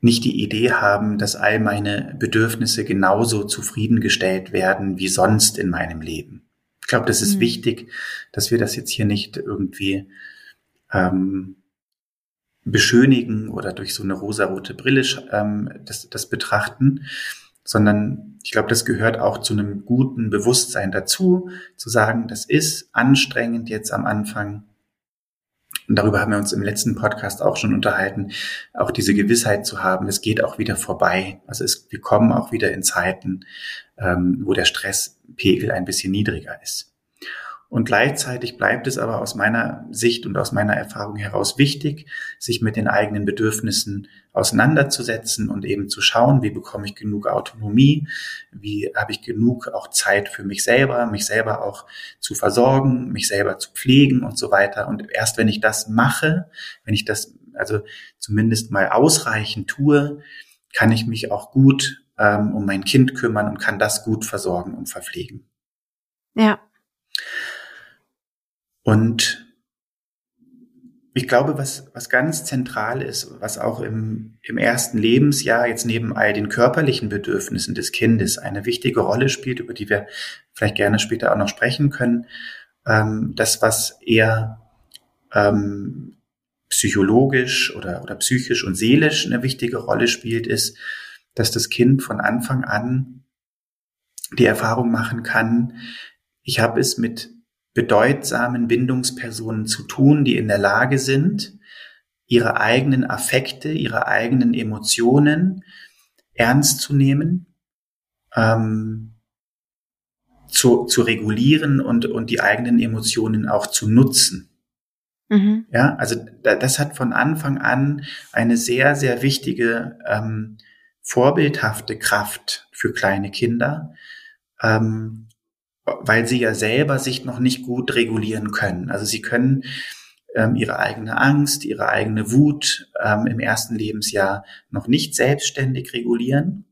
nicht die Idee haben, dass all meine Bedürfnisse genauso zufriedengestellt werden wie sonst in meinem Leben. Ich glaube, das ist mhm. wichtig, dass wir das jetzt hier nicht irgendwie ähm, beschönigen oder durch so eine rosarote Brille ähm, das, das betrachten, sondern ich glaube, das gehört auch zu einem guten Bewusstsein dazu, zu sagen, das ist anstrengend jetzt am Anfang. Und darüber haben wir uns im letzten Podcast auch schon unterhalten, auch diese Gewissheit zu haben, es geht auch wieder vorbei. Also es, wir kommen auch wieder in Zeiten, ähm, wo der Stresspegel ein bisschen niedriger ist. Und gleichzeitig bleibt es aber aus meiner Sicht und aus meiner Erfahrung heraus wichtig, sich mit den eigenen Bedürfnissen auseinanderzusetzen und eben zu schauen, wie bekomme ich genug Autonomie, wie habe ich genug auch Zeit für mich selber, mich selber auch zu versorgen, mich selber zu pflegen und so weiter. Und erst wenn ich das mache, wenn ich das also zumindest mal ausreichend tue, kann ich mich auch gut ähm, um mein Kind kümmern und kann das gut versorgen und verpflegen. Ja. Und ich glaube, was, was ganz zentral ist, was auch im, im ersten Lebensjahr jetzt neben all den körperlichen Bedürfnissen des Kindes eine wichtige Rolle spielt, über die wir vielleicht gerne später auch noch sprechen können, ähm, das, was eher ähm, psychologisch oder, oder psychisch und seelisch eine wichtige Rolle spielt, ist, dass das Kind von Anfang an die Erfahrung machen kann, ich habe es mit bedeutsamen Bindungspersonen zu tun, die in der Lage sind, ihre eigenen Affekte, ihre eigenen Emotionen ernst zu nehmen, ähm, zu, zu regulieren und, und die eigenen Emotionen auch zu nutzen. Mhm. Ja, also das hat von Anfang an eine sehr, sehr wichtige ähm, vorbildhafte Kraft für kleine Kinder, ähm, weil sie ja selber sich noch nicht gut regulieren können. Also sie können ähm, ihre eigene Angst, ihre eigene Wut ähm, im ersten Lebensjahr noch nicht selbstständig regulieren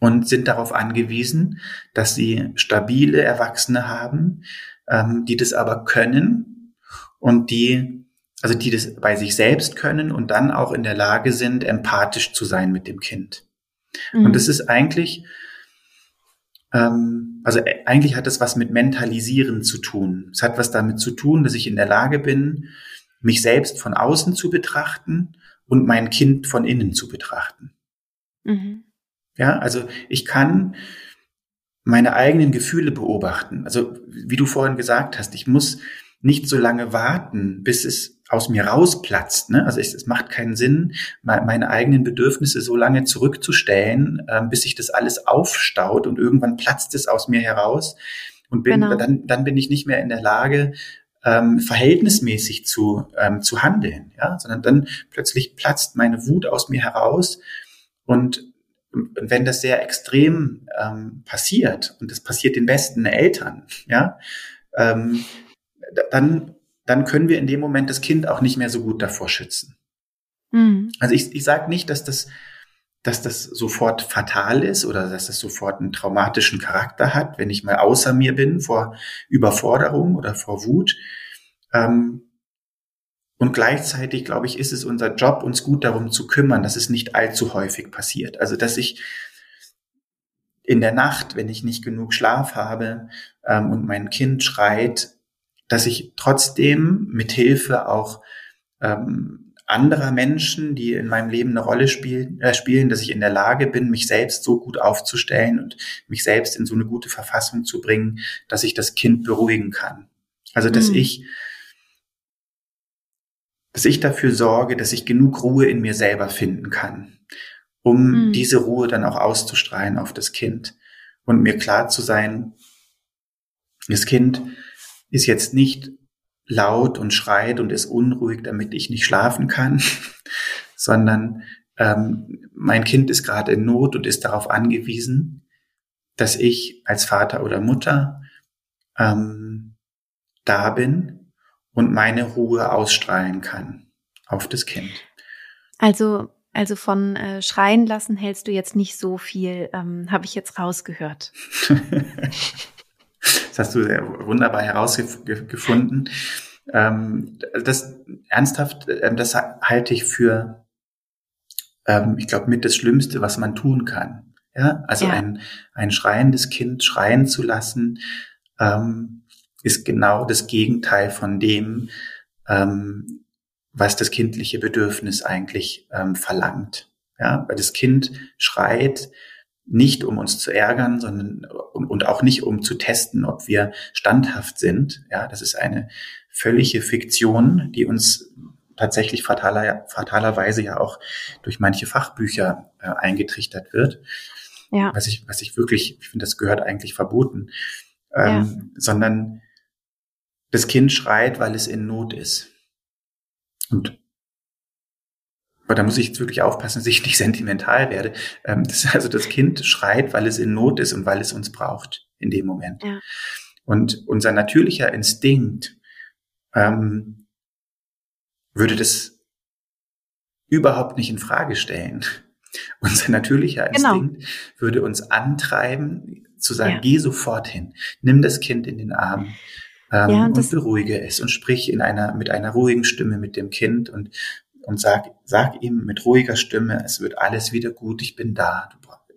und sind darauf angewiesen, dass sie stabile Erwachsene haben, ähm, die das aber können und die also die das bei sich selbst können und dann auch in der Lage sind, empathisch zu sein mit dem Kind. Mhm. Und das ist eigentlich, ähm, also äh, eigentlich hat das was mit Mentalisieren zu tun. Es hat was damit zu tun, dass ich in der Lage bin, mich selbst von außen zu betrachten und mein Kind von innen zu betrachten. Mhm. Ja, also ich kann meine eigenen Gefühle beobachten. Also wie du vorhin gesagt hast, ich muss nicht so lange warten, bis es aus mir rausplatzt. Ne? Also es, es macht keinen Sinn, meine eigenen Bedürfnisse so lange zurückzustellen, äh, bis sich das alles aufstaut und irgendwann platzt es aus mir heraus und bin, genau. dann, dann bin ich nicht mehr in der Lage, ähm, verhältnismäßig zu, ähm, zu handeln, ja, sondern dann plötzlich platzt meine Wut aus mir heraus und wenn das sehr extrem ähm, passiert und das passiert den besten Eltern, ja, ähm, dann dann können wir in dem Moment das Kind auch nicht mehr so gut davor schützen. Mhm. Also ich, ich sage nicht, dass das dass das sofort fatal ist oder dass das sofort einen traumatischen Charakter hat, wenn ich mal außer mir bin vor Überforderung oder vor Wut. Ähm, und gleichzeitig, glaube ich, ist es unser Job, uns gut darum zu kümmern, dass es nicht allzu häufig passiert. Also, dass ich in der Nacht, wenn ich nicht genug Schlaf habe ähm, und mein Kind schreit, dass ich trotzdem mit Hilfe auch ähm, anderer Menschen, die in meinem Leben eine Rolle spielen, äh, spielen, dass ich in der Lage bin, mich selbst so gut aufzustellen und mich selbst in so eine gute Verfassung zu bringen, dass ich das Kind beruhigen kann. Also, dass mhm. ich dass ich dafür sorge, dass ich genug Ruhe in mir selber finden kann, um mhm. diese Ruhe dann auch auszustrahlen auf das Kind und mir klar zu sein, das Kind ist jetzt nicht laut und schreit und ist unruhig, damit ich nicht schlafen kann, sondern ähm, mein Kind ist gerade in Not und ist darauf angewiesen, dass ich als Vater oder Mutter ähm, da bin und meine Ruhe ausstrahlen kann auf das Kind. Also also von äh, Schreien lassen hältst du jetzt nicht so viel, ähm, habe ich jetzt rausgehört. das hast du sehr wunderbar herausgefunden. Ähm, das ernsthaft, äh, das halte ich für, ähm, ich glaube, mit das Schlimmste, was man tun kann. Ja, also ja. ein ein schreiendes Kind schreien zu lassen, ähm, ist genau das Gegenteil von dem, ähm, was das kindliche Bedürfnis eigentlich ähm, verlangt. Ja, weil das Kind schreit nicht, um uns zu ärgern, sondern und auch nicht, um zu testen, ob wir standhaft sind. Ja, das ist eine völlige Fiktion, die uns tatsächlich fataler, fatalerweise ja auch durch manche Fachbücher äh, eingetrichtert wird. Ja. Was ich, was ich wirklich, ich finde, das gehört eigentlich verboten. Ähm, ja. Sondern das Kind schreit, weil es in Not ist. Und aber da muss ich jetzt wirklich aufpassen, dass ich nicht sentimental werde. Ähm, das, also das Kind schreit, weil es in Not ist und weil es uns braucht in dem Moment. Ja. Und unser natürlicher Instinkt ähm, würde das überhaupt nicht in Frage stellen. Unser natürlicher genau. Instinkt genau. würde uns antreiben, zu sagen, ja. geh sofort hin, nimm das Kind in den Arm, ähm, ja, und, und beruhige es und sprich in einer, mit einer ruhigen Stimme mit dem Kind und, und sag, sag ihm mit ruhiger Stimme, es wird alles wieder gut, ich bin da,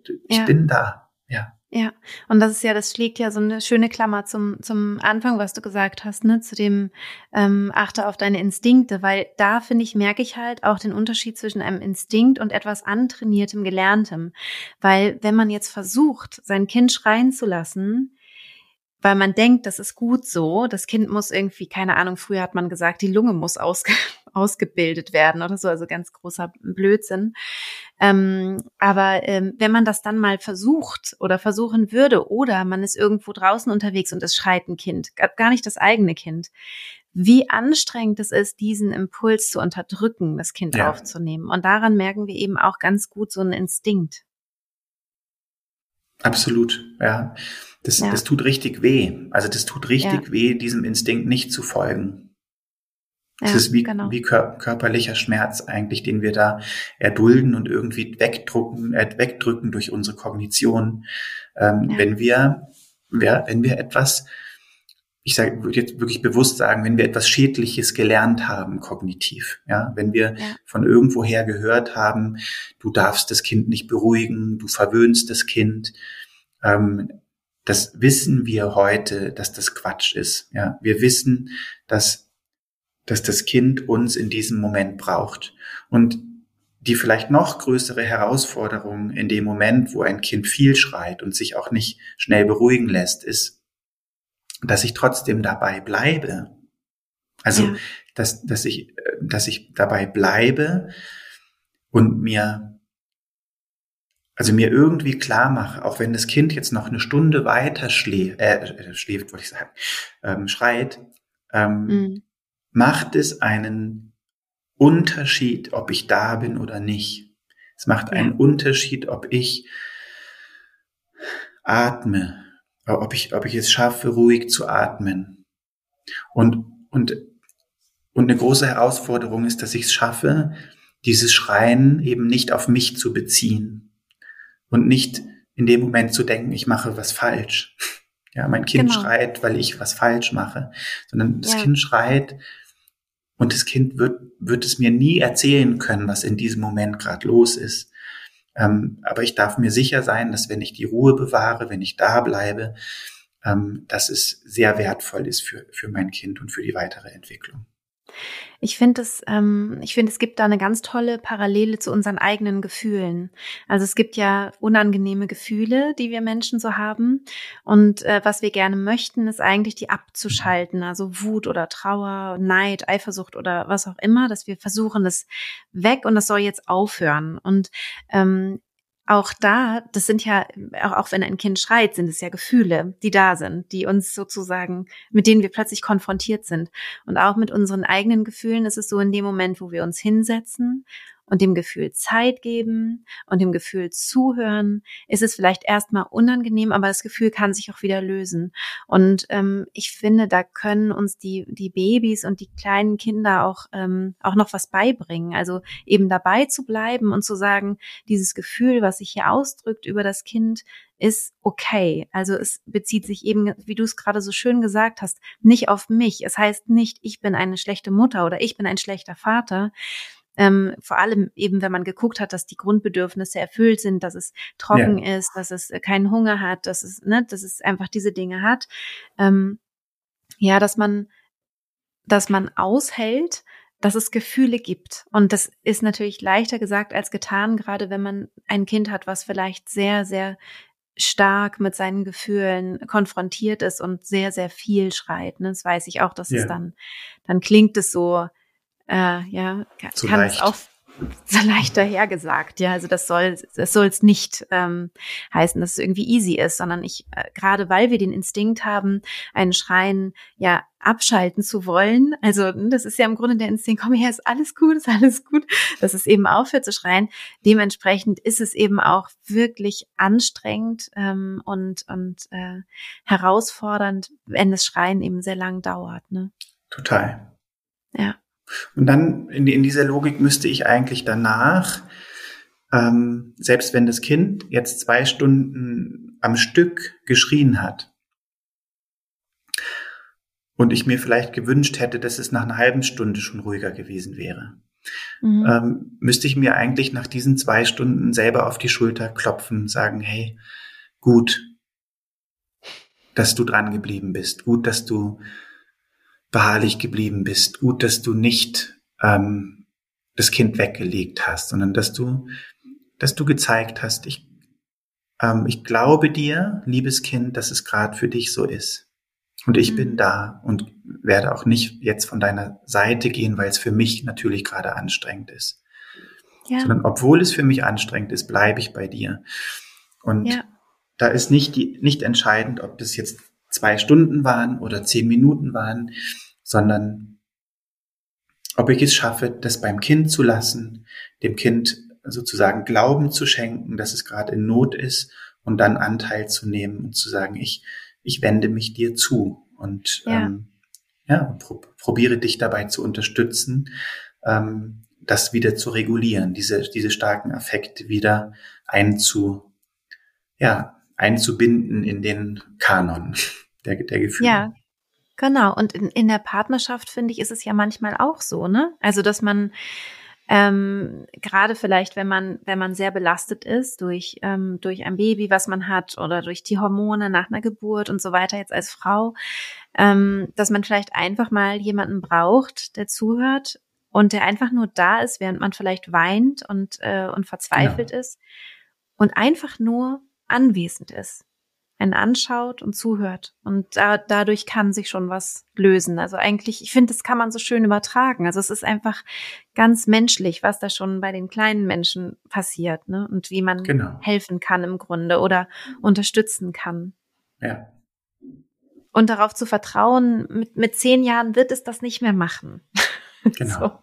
du, ich ja. bin da, ja. Ja, und das ist ja, das schlägt ja so eine schöne Klammer zum, zum Anfang, was du gesagt hast, ne, zu dem ähm, achte auf deine Instinkte, weil da finde ich, merke ich halt auch den Unterschied zwischen einem Instinkt und etwas antrainiertem, gelerntem. Weil wenn man jetzt versucht, sein Kind schreien zu lassen, weil man denkt, das ist gut so. Das Kind muss irgendwie, keine Ahnung, früher hat man gesagt, die Lunge muss ausge ausgebildet werden oder so, also ganz großer Blödsinn. Ähm, aber ähm, wenn man das dann mal versucht oder versuchen würde, oder man ist irgendwo draußen unterwegs und es schreit ein Kind, gar nicht das eigene Kind, wie anstrengend es ist, diesen Impuls zu unterdrücken, das Kind ja. aufzunehmen. Und daran merken wir eben auch ganz gut so einen Instinkt. Absolut, ja. Das, ja. das tut richtig weh. Also das tut richtig ja. weh, diesem Instinkt nicht zu folgen. Das ja, ist wie, genau. wie körperlicher Schmerz eigentlich, den wir da erdulden und irgendwie wegdrücken, äh, wegdrücken durch unsere Kognition. Ähm. Wenn wir, ja, wenn wir etwas, ich sage, würde jetzt wirklich bewusst sagen, wenn wir etwas Schädliches gelernt haben, kognitiv, ja, wenn wir ja. von irgendwoher gehört haben, du darfst das Kind nicht beruhigen, du verwöhnst das Kind, ähm, das wissen wir heute, dass das Quatsch ist. Ja, wir wissen, dass, dass das Kind uns in diesem Moment braucht. Und die vielleicht noch größere Herausforderung in dem Moment, wo ein Kind viel schreit und sich auch nicht schnell beruhigen lässt, ist, dass ich trotzdem dabei bleibe. Also, ja. dass, dass ich, dass ich dabei bleibe und mir also mir irgendwie klar mache, auch wenn das Kind jetzt noch eine Stunde weiter schläft, äh, schläft, wollte ich sagen, ähm, schreit, Ähm, mhm. Macht es einen Unterschied, ob ich da bin oder nicht? Es macht ja. einen Unterschied, ob ich atme, ob ich, ob ich es schaffe, ruhig zu atmen. Und, und, und eine große Herausforderung ist, dass ich es schaffe, dieses Schreien eben nicht auf mich zu beziehen und nicht in dem Moment zu denken, ich mache was falsch. Ja, mein Kind genau. schreit, weil ich was falsch mache, sondern das ja. Kind schreit und das Kind wird, wird es mir nie erzählen können, was in diesem Moment gerade los ist. Ähm, aber ich darf mir sicher sein, dass wenn ich die Ruhe bewahre, wenn ich da bleibe, ähm, dass es sehr wertvoll ist für, für mein Kind und für die weitere Entwicklung. Ich finde es, ähm, ich finde, es gibt da eine ganz tolle Parallele zu unseren eigenen Gefühlen. Also es gibt ja unangenehme Gefühle, die wir Menschen so haben. Und äh, was wir gerne möchten, ist eigentlich die abzuschalten. Also Wut oder Trauer, Neid, Eifersucht oder was auch immer, dass wir versuchen, das weg und das soll jetzt aufhören. Und ähm, auch da, das sind ja, auch, auch wenn ein Kind schreit, sind es ja Gefühle, die da sind, die uns sozusagen, mit denen wir plötzlich konfrontiert sind. Und auch mit unseren eigenen Gefühlen ist es so in dem Moment, wo wir uns hinsetzen und dem Gefühl Zeit geben und dem Gefühl zuhören, ist es vielleicht erstmal unangenehm, aber das Gefühl kann sich auch wieder lösen. Und ähm, ich finde, da können uns die, die Babys und die kleinen Kinder auch, ähm, auch noch was beibringen. Also eben dabei zu bleiben und zu sagen, dieses Gefühl, was sich hier ausdrückt über das Kind, ist okay. Also es bezieht sich eben, wie du es gerade so schön gesagt hast, nicht auf mich. Es heißt nicht, ich bin eine schlechte Mutter oder ich bin ein schlechter Vater, ähm, vor allem eben, wenn man geguckt hat, dass die Grundbedürfnisse erfüllt sind, dass es trocken ja. ist, dass es keinen Hunger hat, dass es, ne, dass es einfach diese Dinge hat. Ähm, ja, dass man, dass man aushält, dass es Gefühle gibt. Und das ist natürlich leichter gesagt als getan, gerade wenn man ein Kind hat, was vielleicht sehr, sehr stark mit seinen Gefühlen konfrontiert ist und sehr, sehr viel schreit. Ne? Das weiß ich auch, dass ja. es dann, dann klingt es so, äh, ja, Zu kann leicht. es auch so leicht dahergesagt, ja. Also das soll das soll es nicht ähm, heißen, dass es irgendwie easy ist, sondern ich äh, gerade weil wir den Instinkt haben, einen Schreien ja abschalten zu wollen. Also hm, das ist ja im Grunde der Instinkt, komm her, ist alles gut, ist alles gut, dass es eben aufhört zu schreien. Dementsprechend ist es eben auch wirklich anstrengend ähm, und und äh, herausfordernd, wenn das Schreien eben sehr lang dauert. Ne? Total. Ja. Und dann in, in dieser Logik müsste ich eigentlich danach, ähm, selbst wenn das Kind jetzt zwei Stunden am Stück geschrien hat und ich mir vielleicht gewünscht hätte, dass es nach einer halben Stunde schon ruhiger gewesen wäre, mhm. ähm, müsste ich mir eigentlich nach diesen zwei Stunden selber auf die Schulter klopfen und sagen, hey, gut, dass du dran geblieben bist, gut, dass du beharrlich geblieben bist. Gut, dass du nicht ähm, das Kind weggelegt hast, sondern dass du, dass du gezeigt hast, ich, ähm, ich glaube dir, liebes Kind, dass es gerade für dich so ist. Und ich mhm. bin da und werde auch nicht jetzt von deiner Seite gehen, weil es für mich natürlich gerade anstrengend ist. Ja. Sondern obwohl es für mich anstrengend ist, bleibe ich bei dir. Und ja. da ist nicht, die, nicht entscheidend, ob das jetzt zwei Stunden waren oder zehn Minuten waren, sondern ob ich es schaffe, das beim Kind zu lassen, dem Kind sozusagen Glauben zu schenken, dass es gerade in Not ist und dann Anteil zu nehmen und zu sagen, ich, ich wende mich dir zu und ja, ähm, ja pro, probiere dich dabei zu unterstützen, ähm, das wieder zu regulieren, diese, diese starken Affekte wieder einzu, ja, einzubinden in den Kanon der, der Gefühle. Ja, genau. Und in, in der Partnerschaft, finde ich, ist es ja manchmal auch so, ne? Also, dass man ähm, gerade vielleicht, wenn man, wenn man sehr belastet ist durch, ähm, durch ein Baby, was man hat oder durch die Hormone nach einer Geburt und so weiter, jetzt als Frau, ähm, dass man vielleicht einfach mal jemanden braucht, der zuhört und der einfach nur da ist, während man vielleicht weint und, äh, und verzweifelt genau. ist und einfach nur anwesend ist einen anschaut und zuhört. Und da, dadurch kann sich schon was lösen. Also eigentlich, ich finde, das kann man so schön übertragen. Also es ist einfach ganz menschlich, was da schon bei den kleinen Menschen passiert, ne? Und wie man genau. helfen kann im Grunde oder unterstützen kann. Ja. und darauf zu vertrauen, mit, mit zehn Jahren wird es das nicht mehr machen. Genau. so.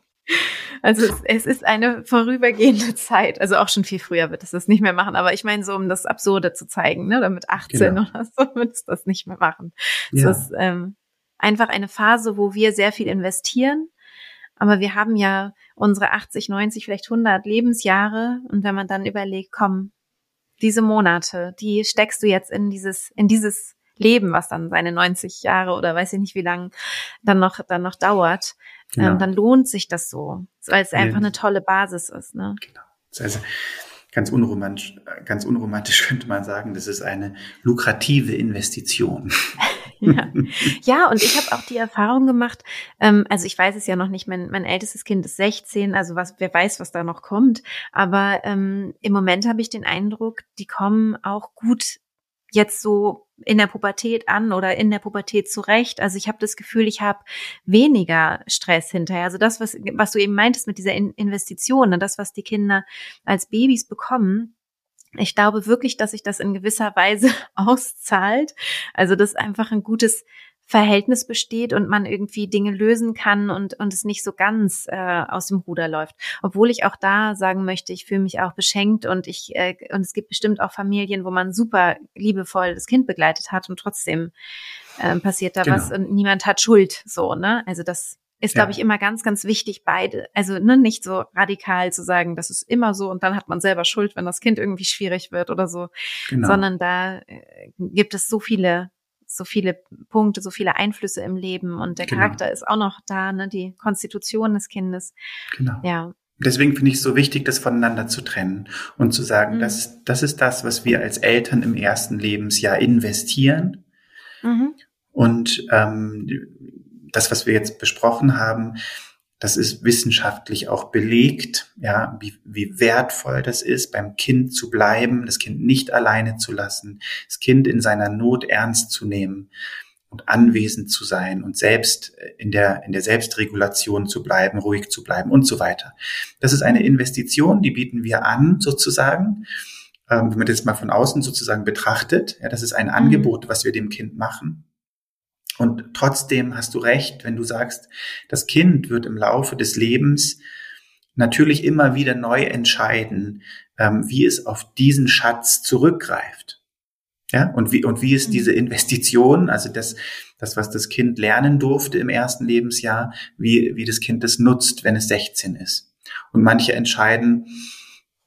Also es, es, ist eine vorübergehende Zeit. Also auch schon viel früher wird es das nicht mehr machen. Aber ich meine so, um das Absurde zu zeigen, ne? Oder mit 18 genau. oder so wird es das nicht mehr machen. Ja. Es ist ähm, einfach eine Phase, wo wir sehr viel investieren. Aber wir haben ja unsere 80, 90, vielleicht 100 Lebensjahre. Und wenn man dann überlegt, komm, diese Monate, die steckst du jetzt in dieses, in dieses Leben, was dann seine 90 Jahre oder weiß ich nicht wie lang dann noch, dann noch dauert, genau. ähm, dann lohnt sich das so, weil es einfach eine tolle Basis ist. Ne? Genau. Heißt, ganz unromantisch, ganz unromantisch könnte man sagen, das ist eine lukrative Investition. ja. ja, und ich habe auch die Erfahrung gemacht, ähm, also ich weiß es ja noch nicht, mein, mein ältestes Kind ist 16, also was, wer weiß, was da noch kommt. Aber ähm, im Moment habe ich den Eindruck, die kommen auch gut jetzt so in der Pubertät an oder in der Pubertät zurecht. Also ich habe das Gefühl, ich habe weniger Stress hinterher. Also das, was, was du eben meintest mit dieser Investition, ne, das, was die Kinder als Babys bekommen, ich glaube wirklich, dass sich das in gewisser Weise auszahlt. Also das einfach ein gutes Verhältnis besteht und man irgendwie Dinge lösen kann und, und es nicht so ganz äh, aus dem Ruder läuft. Obwohl ich auch da sagen möchte, ich fühle mich auch beschenkt und ich äh, und es gibt bestimmt auch Familien, wo man super liebevoll das Kind begleitet hat und trotzdem äh, passiert da genau. was und niemand hat Schuld. So, ne? Also das ist, ja. glaube ich, immer ganz, ganz wichtig, beide, also ne, nicht so radikal zu sagen, das ist immer so und dann hat man selber Schuld, wenn das Kind irgendwie schwierig wird oder so, genau. sondern da äh, gibt es so viele so viele Punkte, so viele Einflüsse im Leben und der genau. Charakter ist auch noch da, ne, die Konstitution des Kindes. Genau. Ja. Deswegen finde ich es so wichtig, das voneinander zu trennen und zu sagen, mhm. das, das ist das, was wir als Eltern im ersten Lebensjahr investieren. Mhm. Und ähm, das, was wir jetzt besprochen haben, das ist wissenschaftlich auch belegt, ja, wie, wie wertvoll das ist, beim Kind zu bleiben, das Kind nicht alleine zu lassen, das Kind in seiner Not ernst zu nehmen und anwesend zu sein und selbst in der, in der Selbstregulation zu bleiben, ruhig zu bleiben und so weiter. Das ist eine Investition, die bieten wir an, sozusagen. Ähm, wenn man das mal von außen sozusagen betrachtet, ja, das ist ein mhm. Angebot, was wir dem Kind machen. Und trotzdem hast du recht, wenn du sagst, das Kind wird im Laufe des Lebens natürlich immer wieder neu entscheiden, ähm, wie es auf diesen Schatz zurückgreift. Ja, und wie, und wie es mhm. diese Investition, also das, das, was das Kind lernen durfte im ersten Lebensjahr, wie, wie das Kind das nutzt, wenn es 16 ist. Und manche entscheiden,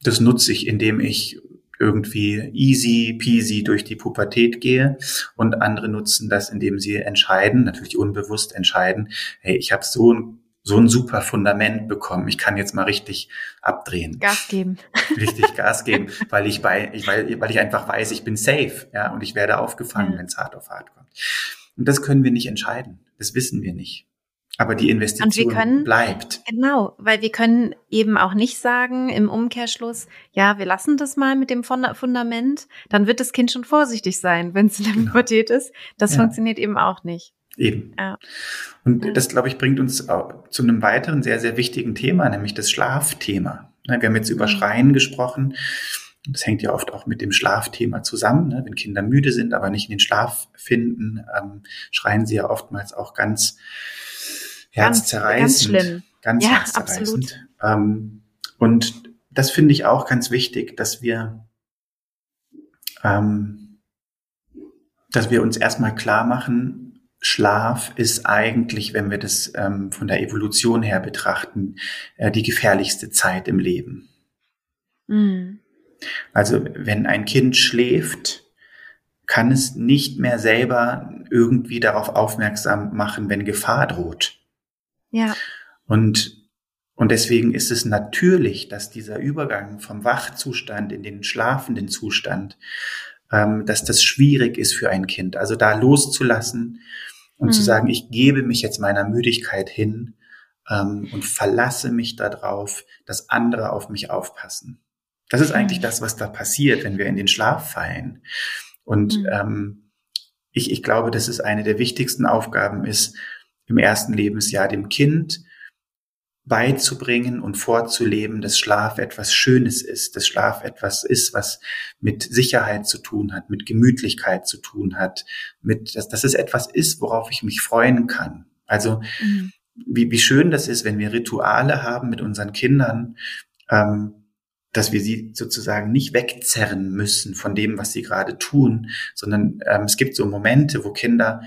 das nutze ich, indem ich irgendwie easy peasy durch die Pubertät gehe und andere nutzen das, indem sie entscheiden, natürlich unbewusst entscheiden, hey, ich habe so ein so ein super Fundament bekommen. Ich kann jetzt mal richtig abdrehen. Gas geben. Richtig Gas geben, weil ich bei, ich, weil, weil ich einfach weiß, ich bin safe, ja, und ich werde aufgefangen, ja. wenn es hart auf hart kommt. Und das können wir nicht entscheiden. Das wissen wir nicht. Aber die Investition können, bleibt. Genau, weil wir können eben auch nicht sagen im Umkehrschluss, ja, wir lassen das mal mit dem Fundament, dann wird das Kind schon vorsichtig sein, wenn es in der genau. Pubertät ist. Das ja. funktioniert eben auch nicht. Eben. Ja. Und das, glaube ich, bringt uns zu einem weiteren sehr, sehr wichtigen Thema, nämlich das Schlafthema. Ne, wir haben jetzt über mhm. Schreien gesprochen. Das hängt ja oft auch mit dem Schlafthema zusammen. Ne? Wenn Kinder müde sind, aber nicht in den Schlaf finden, ähm, schreien sie ja oftmals auch ganz herzzerreißend. Ganz, ganz schlimm. Ganz ja, herzzerreißend. Ähm, und das finde ich auch ganz wichtig, dass wir, ähm, dass wir uns erstmal klar machen, Schlaf ist eigentlich, wenn wir das ähm, von der Evolution her betrachten, äh, die gefährlichste Zeit im Leben. Mhm. Also wenn ein Kind schläft, kann es nicht mehr selber irgendwie darauf aufmerksam machen, wenn Gefahr droht. Ja. Und, und deswegen ist es natürlich, dass dieser Übergang vom Wachzustand in den schlafenden Zustand, ähm, dass das schwierig ist für ein Kind. Also da loszulassen und mhm. zu sagen, ich gebe mich jetzt meiner Müdigkeit hin ähm, und verlasse mich darauf, dass andere auf mich aufpassen. Das ist eigentlich das, was da passiert, wenn wir in den Schlaf fallen. Und mhm. ähm, ich, ich glaube, dass es eine der wichtigsten Aufgaben ist, im ersten Lebensjahr dem Kind beizubringen und vorzuleben, dass Schlaf etwas Schönes ist, dass Schlaf etwas ist, was mit Sicherheit zu tun hat, mit Gemütlichkeit zu tun hat, mit, dass, dass es etwas ist, worauf ich mich freuen kann. Also mhm. wie, wie schön das ist, wenn wir Rituale haben mit unseren Kindern, ähm, dass wir sie sozusagen nicht wegzerren müssen von dem, was sie gerade tun, sondern ähm, es gibt so Momente, wo Kinder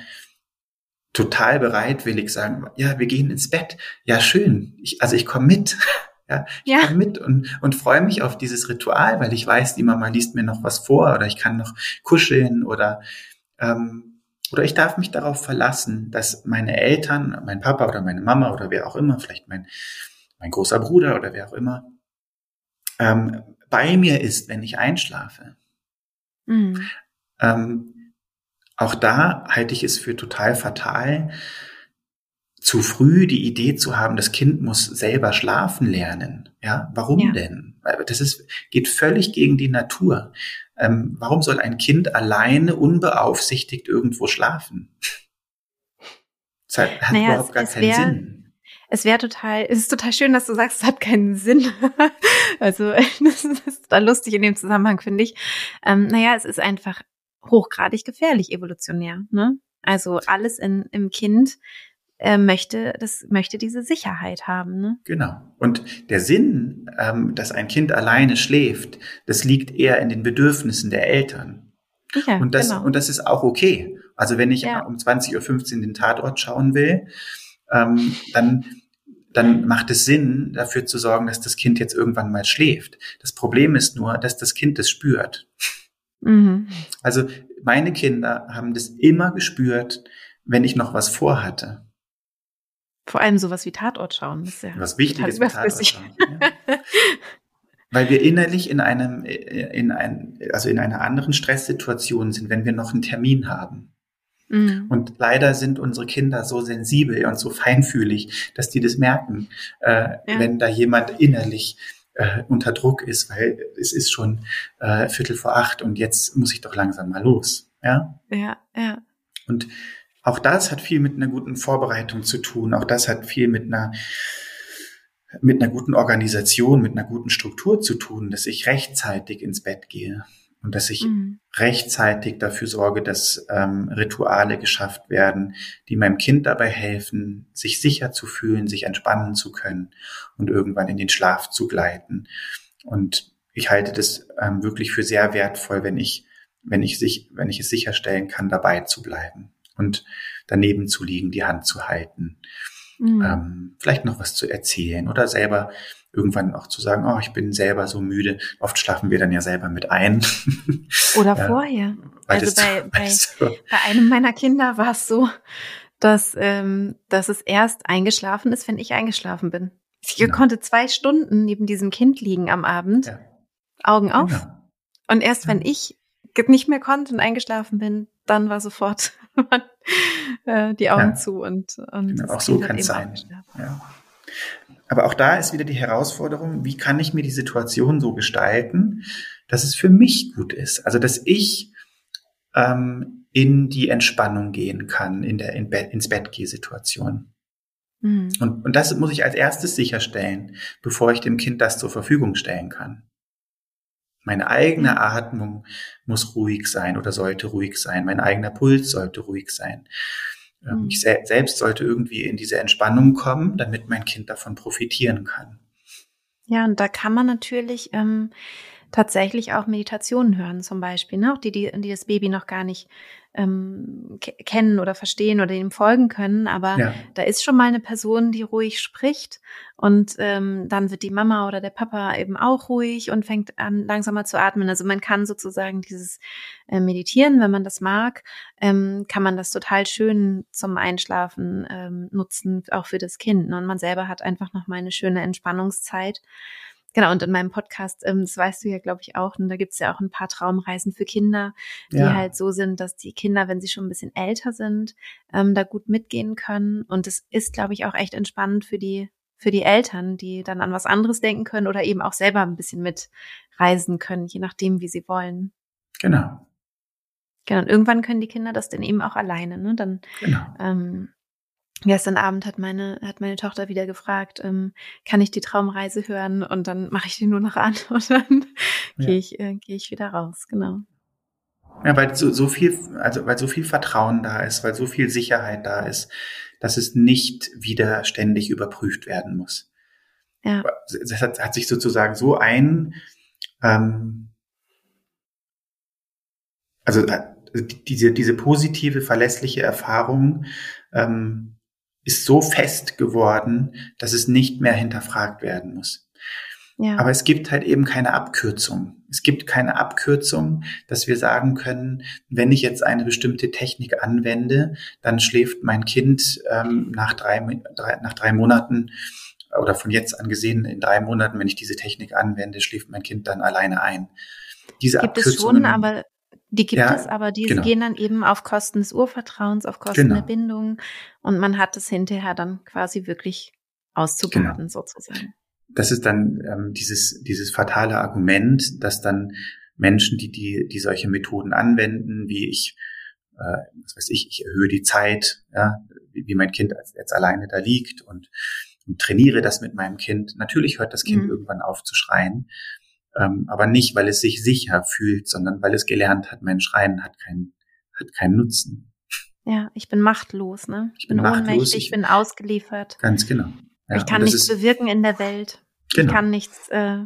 total bereitwillig sagen, ja, wir gehen ins Bett. Ja, schön. Ich, also ich komme mit. Ja, ich ja. komme mit und, und freue mich auf dieses Ritual, weil ich weiß, die Mama liest mir noch was vor oder ich kann noch kuscheln oder ähm, oder ich darf mich darauf verlassen, dass meine Eltern, mein Papa oder meine Mama oder wer auch immer, vielleicht mein, mein großer Bruder oder wer auch immer, ähm, bei mir ist, wenn ich einschlafe. Mhm. Ähm, auch da halte ich es für total fatal, zu früh die Idee zu haben, das Kind muss selber schlafen lernen. Ja, warum ja. denn? Das ist, geht völlig gegen die Natur. Ähm, warum soll ein Kind alleine unbeaufsichtigt irgendwo schlafen? Das hat, hat naja, überhaupt gar keinen wär, Sinn. Es wäre total, es ist total schön, dass du sagst, es hat keinen Sinn. also das ist total lustig in dem Zusammenhang, finde ich. Ähm, naja, es ist einfach hochgradig gefährlich evolutionär. Ne? Also alles in, im Kind äh, möchte, das möchte diese Sicherheit haben. Ne? Genau. Und der Sinn, ähm, dass ein Kind alleine schläft, das liegt eher in den Bedürfnissen der Eltern. Ja, und das, genau. und das ist auch okay. Also wenn ich ja. um 20.15 Uhr den Tatort schauen will, ähm, dann, dann macht es Sinn, dafür zu sorgen, dass das Kind jetzt irgendwann mal schläft. Das Problem ist nur, dass das Kind es spürt. Mhm. Also meine Kinder haben das immer gespürt, wenn ich noch was vorhatte. Vor allem sowas wie Tatort schauen. Das ist ja was Wichtiges wie Tatort schauen. Ja. Weil wir innerlich in einem, in ein, also in einer anderen Stresssituation sind, wenn wir noch einen Termin haben. Mhm. Und leider sind unsere Kinder so sensibel und so feinfühlig, dass die das merken, äh, ja. wenn da jemand innerlich äh, unter Druck ist, weil es ist schon äh, Viertel vor acht und jetzt muss ich doch langsam mal los. Ja, ja. ja. Und auch das hat viel mit einer guten Vorbereitung zu tun. Auch das hat viel mit einer mit einer guten Organisation, mit einer guten Struktur zu tun, dass ich rechtzeitig ins Bett gehe und dass ich mhm. rechtzeitig dafür sorge, dass ähm, Rituale geschafft werden, die meinem Kind dabei helfen, sich sicher zu fühlen, sich entspannen zu können und irgendwann in den Schlaf zu gleiten. Und ich halte das ähm, wirklich für sehr wertvoll, wenn ich, wenn ich sich, wenn ich es sicherstellen kann, dabei zu bleiben und daneben zu liegen, die Hand zu halten, mhm. ähm, vielleicht noch was zu erzählen oder selber irgendwann auch zu sagen, oh, ich bin selber so müde. Oft schlafen wir dann ja selber mit ein. Oder ja, vorher. Also bei, bei, bei einem meiner Kinder war es so, dass, ähm, dass es erst eingeschlafen ist, wenn ich eingeschlafen bin. Ich genau. konnte zwei Stunden neben diesem Kind liegen am Abend, ja. Augen auf. Genau. Und erst wenn ich nicht mehr konnte und eingeschlafen bin, dann war sofort äh, die Augen ja. zu und, und genau, auch so kann es sein. Ja. Aber auch da ist wieder die Herausforderung, wie kann ich mir die Situation so gestalten, dass es für mich gut ist. Also dass ich ähm, in die Entspannung gehen kann, in der in Be ins Bett geh Situation. Mhm. Und, und das muss ich als erstes sicherstellen, bevor ich dem Kind das zur Verfügung stellen kann. Meine eigene mhm. Atmung muss ruhig sein oder sollte ruhig sein. Mein eigener Puls sollte ruhig sein. Ähm, mhm. Ich selbst sollte irgendwie in diese Entspannung kommen, damit mein Kind davon profitieren kann. Ja, und da kann man natürlich ähm, tatsächlich auch Meditationen hören, zum Beispiel, ne? auch die, die, die das Baby noch gar nicht ähm, kennen oder verstehen oder ihm folgen können. Aber ja. da ist schon mal eine Person, die ruhig spricht und ähm, dann wird die Mama oder der Papa eben auch ruhig und fängt an, langsamer zu atmen. Also man kann sozusagen dieses äh, Meditieren, wenn man das mag, ähm, kann man das total schön zum Einschlafen ähm, nutzen, auch für das Kind. Ne? Und man selber hat einfach noch mal eine schöne Entspannungszeit. Genau, und in meinem Podcast, ähm, das weißt du ja, glaube ich, auch, und da gibt's ja auch ein paar Traumreisen für Kinder, die ja. halt so sind, dass die Kinder, wenn sie schon ein bisschen älter sind, ähm, da gut mitgehen können. Und es ist, glaube ich, auch echt entspannend für die, für die Eltern, die dann an was anderes denken können oder eben auch selber ein bisschen mitreisen können, je nachdem, wie sie wollen. Genau. Genau, und irgendwann können die Kinder das dann eben auch alleine, ne? Dann genau. ähm, Gestern Abend hat meine, hat meine Tochter wieder gefragt, ähm, kann ich die Traumreise hören? Und dann mache ich die nur noch an und dann ja. gehe ich, äh, gehe ich wieder raus, genau. Ja, weil so, so viel, also weil so viel Vertrauen da ist, weil so viel Sicherheit da ist, dass es nicht wieder ständig überprüft werden muss. Ja. Das hat, hat sich sozusagen so ein, ähm, also äh, diese, diese positive, verlässliche Erfahrung ähm, ist so fest geworden, dass es nicht mehr hinterfragt werden muss. Ja. Aber es gibt halt eben keine Abkürzung. Es gibt keine Abkürzung, dass wir sagen können, wenn ich jetzt eine bestimmte Technik anwende, dann schläft mein Kind ähm, nach, drei, drei, nach drei Monaten oder von jetzt an gesehen in drei Monaten, wenn ich diese Technik anwende, schläft mein Kind dann alleine ein. Diese gibt es schon, aber die gibt ja, es, aber die genau. gehen dann eben auf Kosten des Urvertrauens, auf Kosten genau. der Bindung und man hat es hinterher dann quasi wirklich auszubaden genau. sozusagen. Das ist dann ähm, dieses, dieses fatale Argument, dass dann Menschen, die, die, die solche Methoden anwenden, wie ich, äh, was weiß ich, ich erhöhe die Zeit, ja, wie, wie mein Kind jetzt alleine da liegt und, und trainiere das mit meinem Kind. Natürlich hört das Kind mhm. irgendwann auf zu schreien, ähm, aber nicht, weil es sich sicher fühlt, sondern weil es gelernt hat, mein Schreien hat keinen, hat keinen Nutzen. Ja, ich bin machtlos, ne? Ich bin, bin ohnmächtig, ich bin ausgeliefert. Ganz genau. Ja, ich kann nichts bewirken in der Welt. Genau. Ich kann nichts, äh,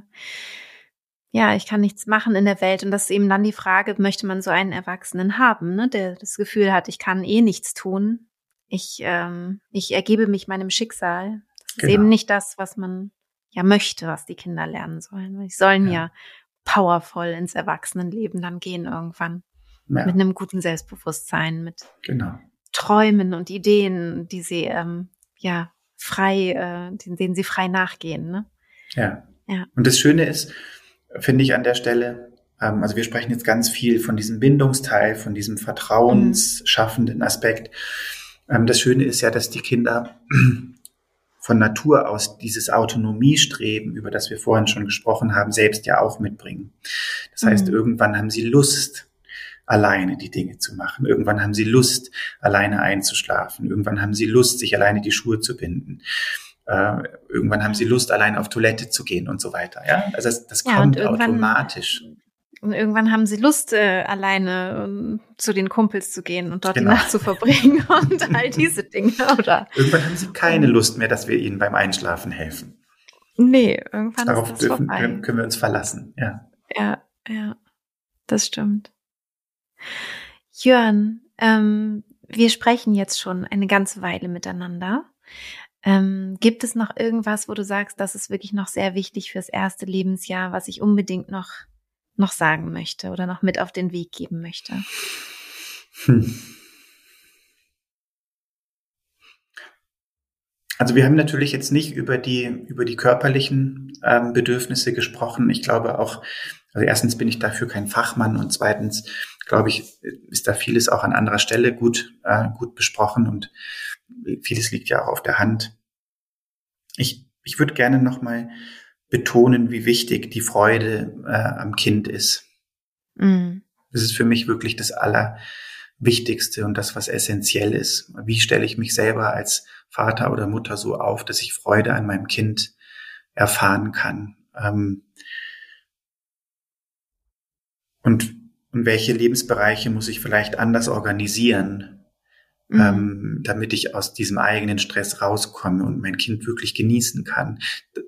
ja, ich kann nichts machen in der Welt. Und das ist eben dann die Frage, möchte man so einen Erwachsenen haben, ne, der das Gefühl hat, ich kann eh nichts tun. Ich, ähm, ich ergebe mich meinem Schicksal. Das genau. ist eben nicht das, was man ja möchte, was die Kinder lernen sollen. Die sollen ja, ja powervoll ins Erwachsenenleben dann gehen irgendwann. Ja. Mit einem guten Selbstbewusstsein, mit genau. Träumen und Ideen, die sie ähm, ja frei, äh, denen sie frei nachgehen. Ne? Ja. ja. Und das Schöne ist, finde ich an der Stelle, ähm, also wir sprechen jetzt ganz viel von diesem Bindungsteil, von diesem vertrauensschaffenden Aspekt. Ähm, das Schöne ist ja, dass die Kinder von Natur aus dieses Autonomiestreben, über das wir vorhin schon gesprochen haben, selbst ja auch mitbringen. Das heißt, mhm. irgendwann haben sie Lust, alleine die Dinge zu machen. Irgendwann haben sie Lust, alleine einzuschlafen. Irgendwann haben sie Lust, sich alleine die Schuhe zu binden. Äh, irgendwann haben sie Lust, alleine auf Toilette zu gehen und so weiter. Ja, also das, das ja, kommt automatisch. Und irgendwann haben sie Lust, äh, alleine um, zu den Kumpels zu gehen und dort genau. die Nacht zu verbringen und all diese Dinge, oder? Irgendwann haben sie keine Lust mehr, dass wir ihnen beim Einschlafen helfen. Nee, irgendwann Darauf ist das dürfen, vorbei. können wir uns verlassen, ja. Ja, ja, das stimmt. Jörn, ähm, wir sprechen jetzt schon eine ganze Weile miteinander. Ähm, gibt es noch irgendwas, wo du sagst, das ist wirklich noch sehr wichtig fürs erste Lebensjahr, was ich unbedingt noch noch sagen möchte oder noch mit auf den Weg geben möchte? Hm. Also wir haben natürlich jetzt nicht über die über die körperlichen ähm, Bedürfnisse gesprochen. Ich glaube auch, also erstens bin ich dafür kein Fachmann und zweitens glaube ich ist da vieles auch an anderer Stelle gut äh, gut besprochen und vieles liegt ja auch auf der Hand. Ich ich würde gerne noch mal betonen, wie wichtig die Freude äh, am Kind ist. Mhm. Das ist für mich wirklich das Allerwichtigste und das, was essentiell ist. Wie stelle ich mich selber als Vater oder Mutter so auf, dass ich Freude an meinem Kind erfahren kann? Ähm und, und welche Lebensbereiche muss ich vielleicht anders organisieren, mhm. ähm, damit ich aus diesem eigenen Stress rauskomme und mein Kind wirklich genießen kann.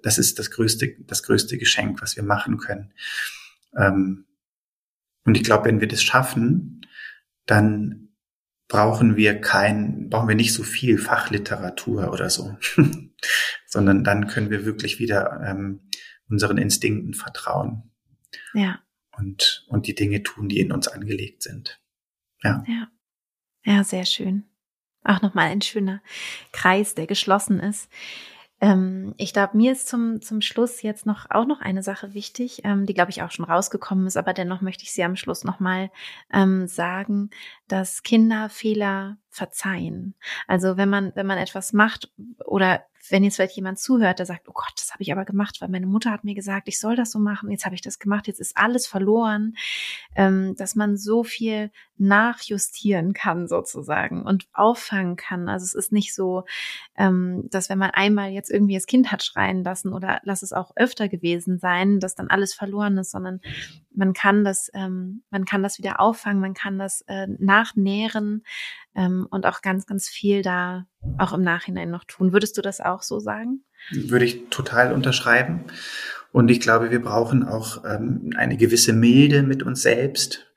Das ist das größte, das größte Geschenk, was wir machen können. Ähm, und ich glaube, wenn wir das schaffen, dann brauchen wir kein, brauchen wir nicht so viel Fachliteratur oder so, sondern dann können wir wirklich wieder ähm, unseren Instinkten vertrauen. Ja. Und, und die Dinge tun, die in uns angelegt sind. Ja. Ja. Ja, sehr schön. Auch nochmal ein schöner Kreis, der geschlossen ist. Ähm, ich glaube, mir ist zum, zum Schluss jetzt noch auch noch eine Sache wichtig, ähm, die, glaube ich, auch schon rausgekommen ist, aber dennoch möchte ich sie am Schluss nochmal ähm, sagen, dass Kinder Fehler verzeihen. Also wenn man, wenn man etwas macht oder wenn jetzt vielleicht jemand zuhört, der sagt, oh Gott, das habe ich aber gemacht, weil meine Mutter hat mir gesagt, ich soll das so machen, jetzt habe ich das gemacht, jetzt ist alles verloren, ähm, dass man so viel nachjustieren kann sozusagen und auffangen kann. Also es ist nicht so, ähm, dass wenn man einmal jetzt irgendwie das Kind hat schreien lassen oder lass es auch öfter gewesen sein, dass dann alles verloren ist, sondern man kann das, ähm, man kann das wieder auffangen, man kann das äh, nachnähren ähm, und auch ganz, ganz viel da auch im Nachhinein noch tun. Würdest du das auch so sagen? Würde ich total unterschreiben. Und ich glaube, wir brauchen auch ähm, eine gewisse Milde mit uns selbst,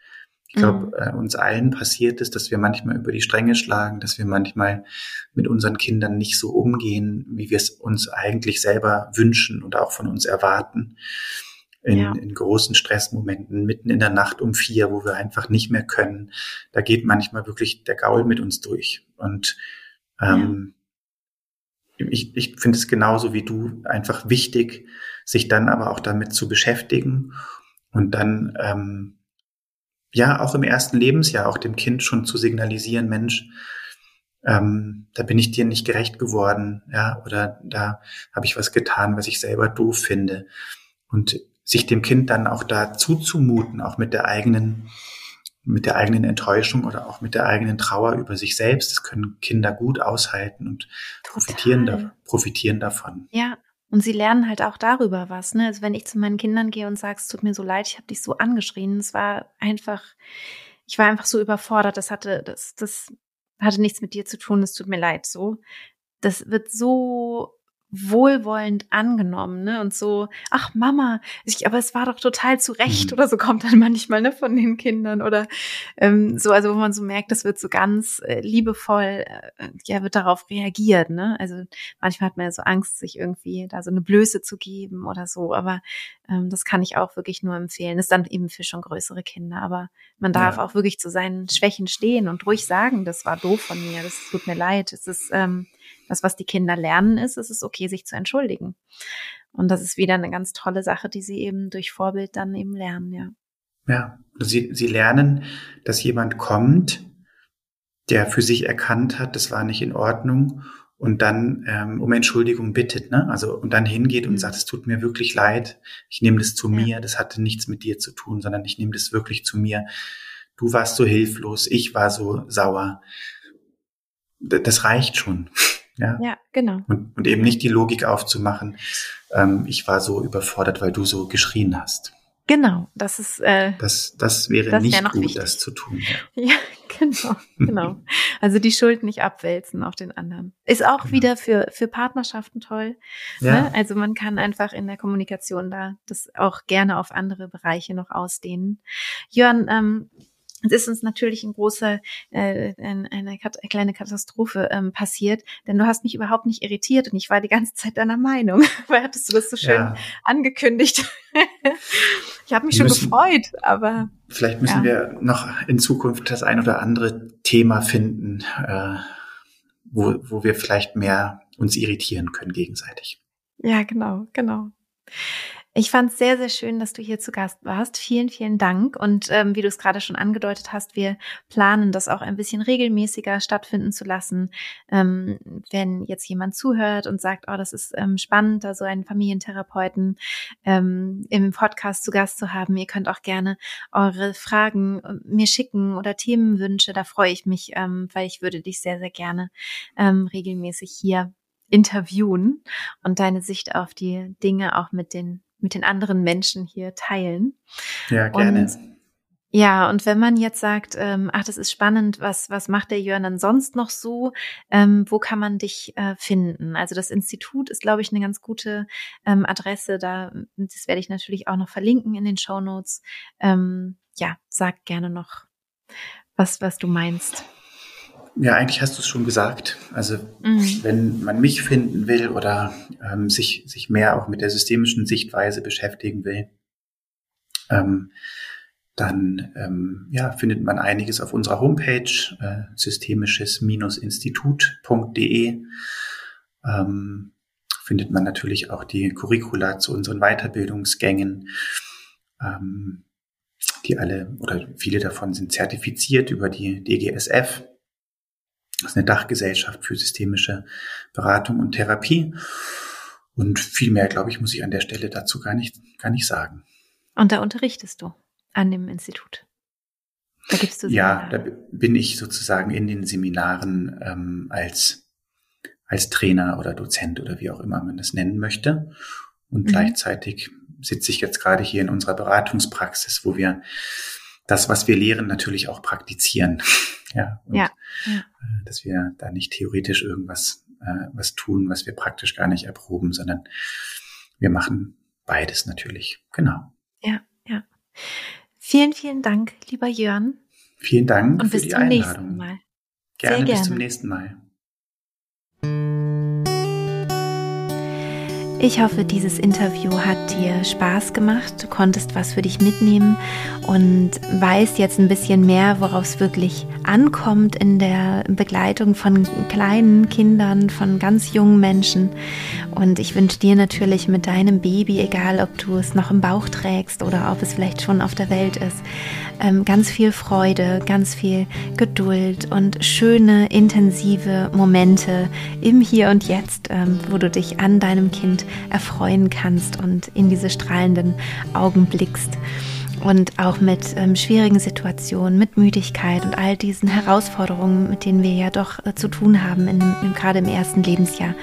ich glaube, mhm. äh, uns allen passiert es, dass wir manchmal über die Stränge schlagen, dass wir manchmal mit unseren Kindern nicht so umgehen, wie wir es uns eigentlich selber wünschen und auch von uns erwarten. In, ja. in großen Stressmomenten, mitten in der Nacht um vier, wo wir einfach nicht mehr können. Da geht manchmal wirklich der Gaul mit uns durch. Und ähm, ja. ich, ich finde es genauso wie du einfach wichtig, sich dann aber auch damit zu beschäftigen und dann ähm, ja auch im ersten Lebensjahr auch dem Kind schon zu signalisieren, Mensch, ähm, da bin ich dir nicht gerecht geworden, ja, oder da habe ich was getan, was ich selber doof finde. Und sich dem Kind dann auch da zuzumuten, auch mit der eigenen, mit der eigenen Enttäuschung oder auch mit der eigenen Trauer über sich selbst. Das können Kinder gut aushalten und profitieren, da, profitieren davon. Ja, und sie lernen halt auch darüber was. Ne? Also wenn ich zu meinen Kindern gehe und sage, es tut mir so leid, ich habe dich so angeschrien, es war einfach, ich war einfach so überfordert, das hatte, das, das hatte nichts mit dir zu tun, es tut mir leid so. Das wird so wohlwollend angenommen, ne? Und so, ach Mama, ich, aber es war doch total zu Recht mhm. oder so kommt dann manchmal, ne, von den Kindern oder ähm, so, also wo man so merkt, das wird so ganz äh, liebevoll, äh, ja, wird darauf reagiert, ne? Also manchmal hat man ja so Angst, sich irgendwie da so eine Blöße zu geben oder so, aber ähm, das kann ich auch wirklich nur empfehlen. ist dann eben für schon größere Kinder, aber man darf ja. auch wirklich zu seinen Schwächen stehen und ruhig sagen, das war doof von mir, das tut mir leid, es ist ähm, das, was die Kinder lernen, ist, es ist okay, sich zu entschuldigen. Und das ist wieder eine ganz tolle Sache, die sie eben durch Vorbild dann eben lernen, ja. Ja, sie, sie lernen, dass jemand kommt, der für sich erkannt hat, das war nicht in Ordnung und dann ähm, um Entschuldigung bittet, ne? Also und dann hingeht und mhm. sagt, es tut mir wirklich leid, ich nehme das zu ja. mir, das hatte nichts mit dir zu tun, sondern ich nehme das wirklich zu mir. Du warst so hilflos, ich war so sauer. Das reicht schon. Ja, ja genau. Und, und eben nicht die Logik aufzumachen, ähm, ich war so überfordert, weil du so geschrien hast. Genau, das ist. Äh, das, das wäre das nicht gut, wichtig. das zu tun. Ja, ja genau, genau. Also die Schuld nicht abwälzen auf den anderen. Ist auch genau. wieder für, für Partnerschaften toll. Ja. Ne? Also man kann einfach in der Kommunikation da das auch gerne auf andere Bereiche noch ausdehnen. Jörn, ähm, es ist uns natürlich ein großer, äh, eine, eine kleine Katastrophe ähm, passiert, denn du hast mich überhaupt nicht irritiert und ich war die ganze Zeit deiner Meinung. Weil hattest du das so schön ja. angekündigt? ich habe mich schon müssen, gefreut, aber. Vielleicht müssen ja. wir noch in Zukunft das ein oder andere Thema finden, äh, wo, wo wir vielleicht mehr uns irritieren können gegenseitig. Ja, genau, genau. Ich fand es sehr, sehr schön, dass du hier zu Gast warst. Vielen, vielen Dank. Und ähm, wie du es gerade schon angedeutet hast, wir planen das auch ein bisschen regelmäßiger stattfinden zu lassen. Ähm, wenn jetzt jemand zuhört und sagt, oh, das ist ähm, spannend, da so einen Familientherapeuten ähm, im Podcast zu Gast zu haben, ihr könnt auch gerne eure Fragen äh, mir schicken oder Themenwünsche. Da freue ich mich, ähm, weil ich würde dich sehr, sehr gerne ähm, regelmäßig hier interviewen und deine Sicht auf die Dinge auch mit den mit den anderen Menschen hier teilen. Ja, gerne. Und, ja, und wenn man jetzt sagt, ähm, ach, das ist spannend, was, was macht der Jörn dann sonst noch so? Ähm, wo kann man dich äh, finden? Also das Institut ist, glaube ich, eine ganz gute ähm, Adresse. Da, das werde ich natürlich auch noch verlinken in den Show Notes. Ähm, ja, sag gerne noch, was, was du meinst. Ja, eigentlich hast du es schon gesagt. Also mhm. wenn man mich finden will oder ähm, sich, sich mehr auch mit der systemischen Sichtweise beschäftigen will, ähm, dann ähm, ja, findet man einiges auf unserer Homepage äh, systemisches-institut.de. Ähm, findet man natürlich auch die Curricula zu unseren Weiterbildungsgängen, ähm, die alle oder viele davon sind zertifiziert über die DGSF Das ist eine Dachgesellschaft für systemische Beratung und Therapie. Und viel mehr, glaube ich, muss ich an der Stelle dazu gar nicht, gar nicht sagen. Und da unterrichtest du an dem Institut? Da gibst du Seminare. Ja, da bin ich sozusagen in den Seminaren ähm, als, als Trainer oder Dozent oder wie auch immer man das nennen möchte. Und mhm. gleichzeitig sitze ich jetzt gerade hier in unserer Beratungspraxis, wo wir das, was wir lehren, natürlich auch praktizieren. ja, ja, ja. Äh, dass wir da nicht theoretisch irgendwas äh, was tun, was wir praktisch gar nicht erproben, sondern wir machen beides natürlich. Genau. Ja, ja. Vielen, vielen Dank, lieber Jörn. Vielen Dank und für die Einladung. bis zum nächsten Mal. Gerne, gerne. bis zum nächsten Mal. Ich hoffe, dieses Interview hat dir Spaß gemacht. Du konntest was für dich mitnehmen und weißt jetzt ein bisschen mehr, worauf es wirklich ankommt in der Begleitung von kleinen Kindern, von ganz jungen Menschen. Und ich wünsche dir natürlich mit deinem Baby, egal ob du es noch im Bauch trägst oder ob es vielleicht schon auf der Welt ist, ähm, ganz viel Freude, ganz viel Geduld und schöne, intensive Momente im Hier und Jetzt, ähm, wo du dich an deinem Kind erfreuen kannst und in diese strahlenden Augen blickst und auch mit ähm, schwierigen Situationen, mit Müdigkeit und all diesen Herausforderungen, mit denen wir ja doch äh, zu tun haben, in dem, gerade im ersten Lebensjahr,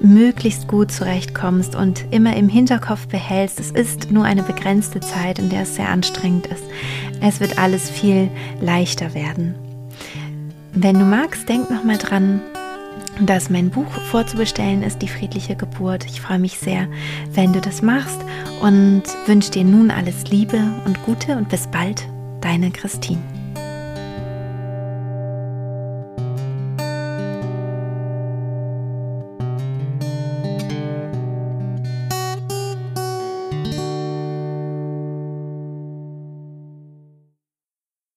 möglichst gut zurechtkommst und immer im Hinterkopf behältst, es ist nur eine begrenzte Zeit, in der es sehr anstrengend ist. Es wird alles viel leichter werden. Wenn du magst, denk nochmal dran, dass mein Buch vorzubestellen ist, Die friedliche Geburt. Ich freue mich sehr, wenn du das machst und wünsche dir nun alles Liebe und Gute und bis bald, deine Christine.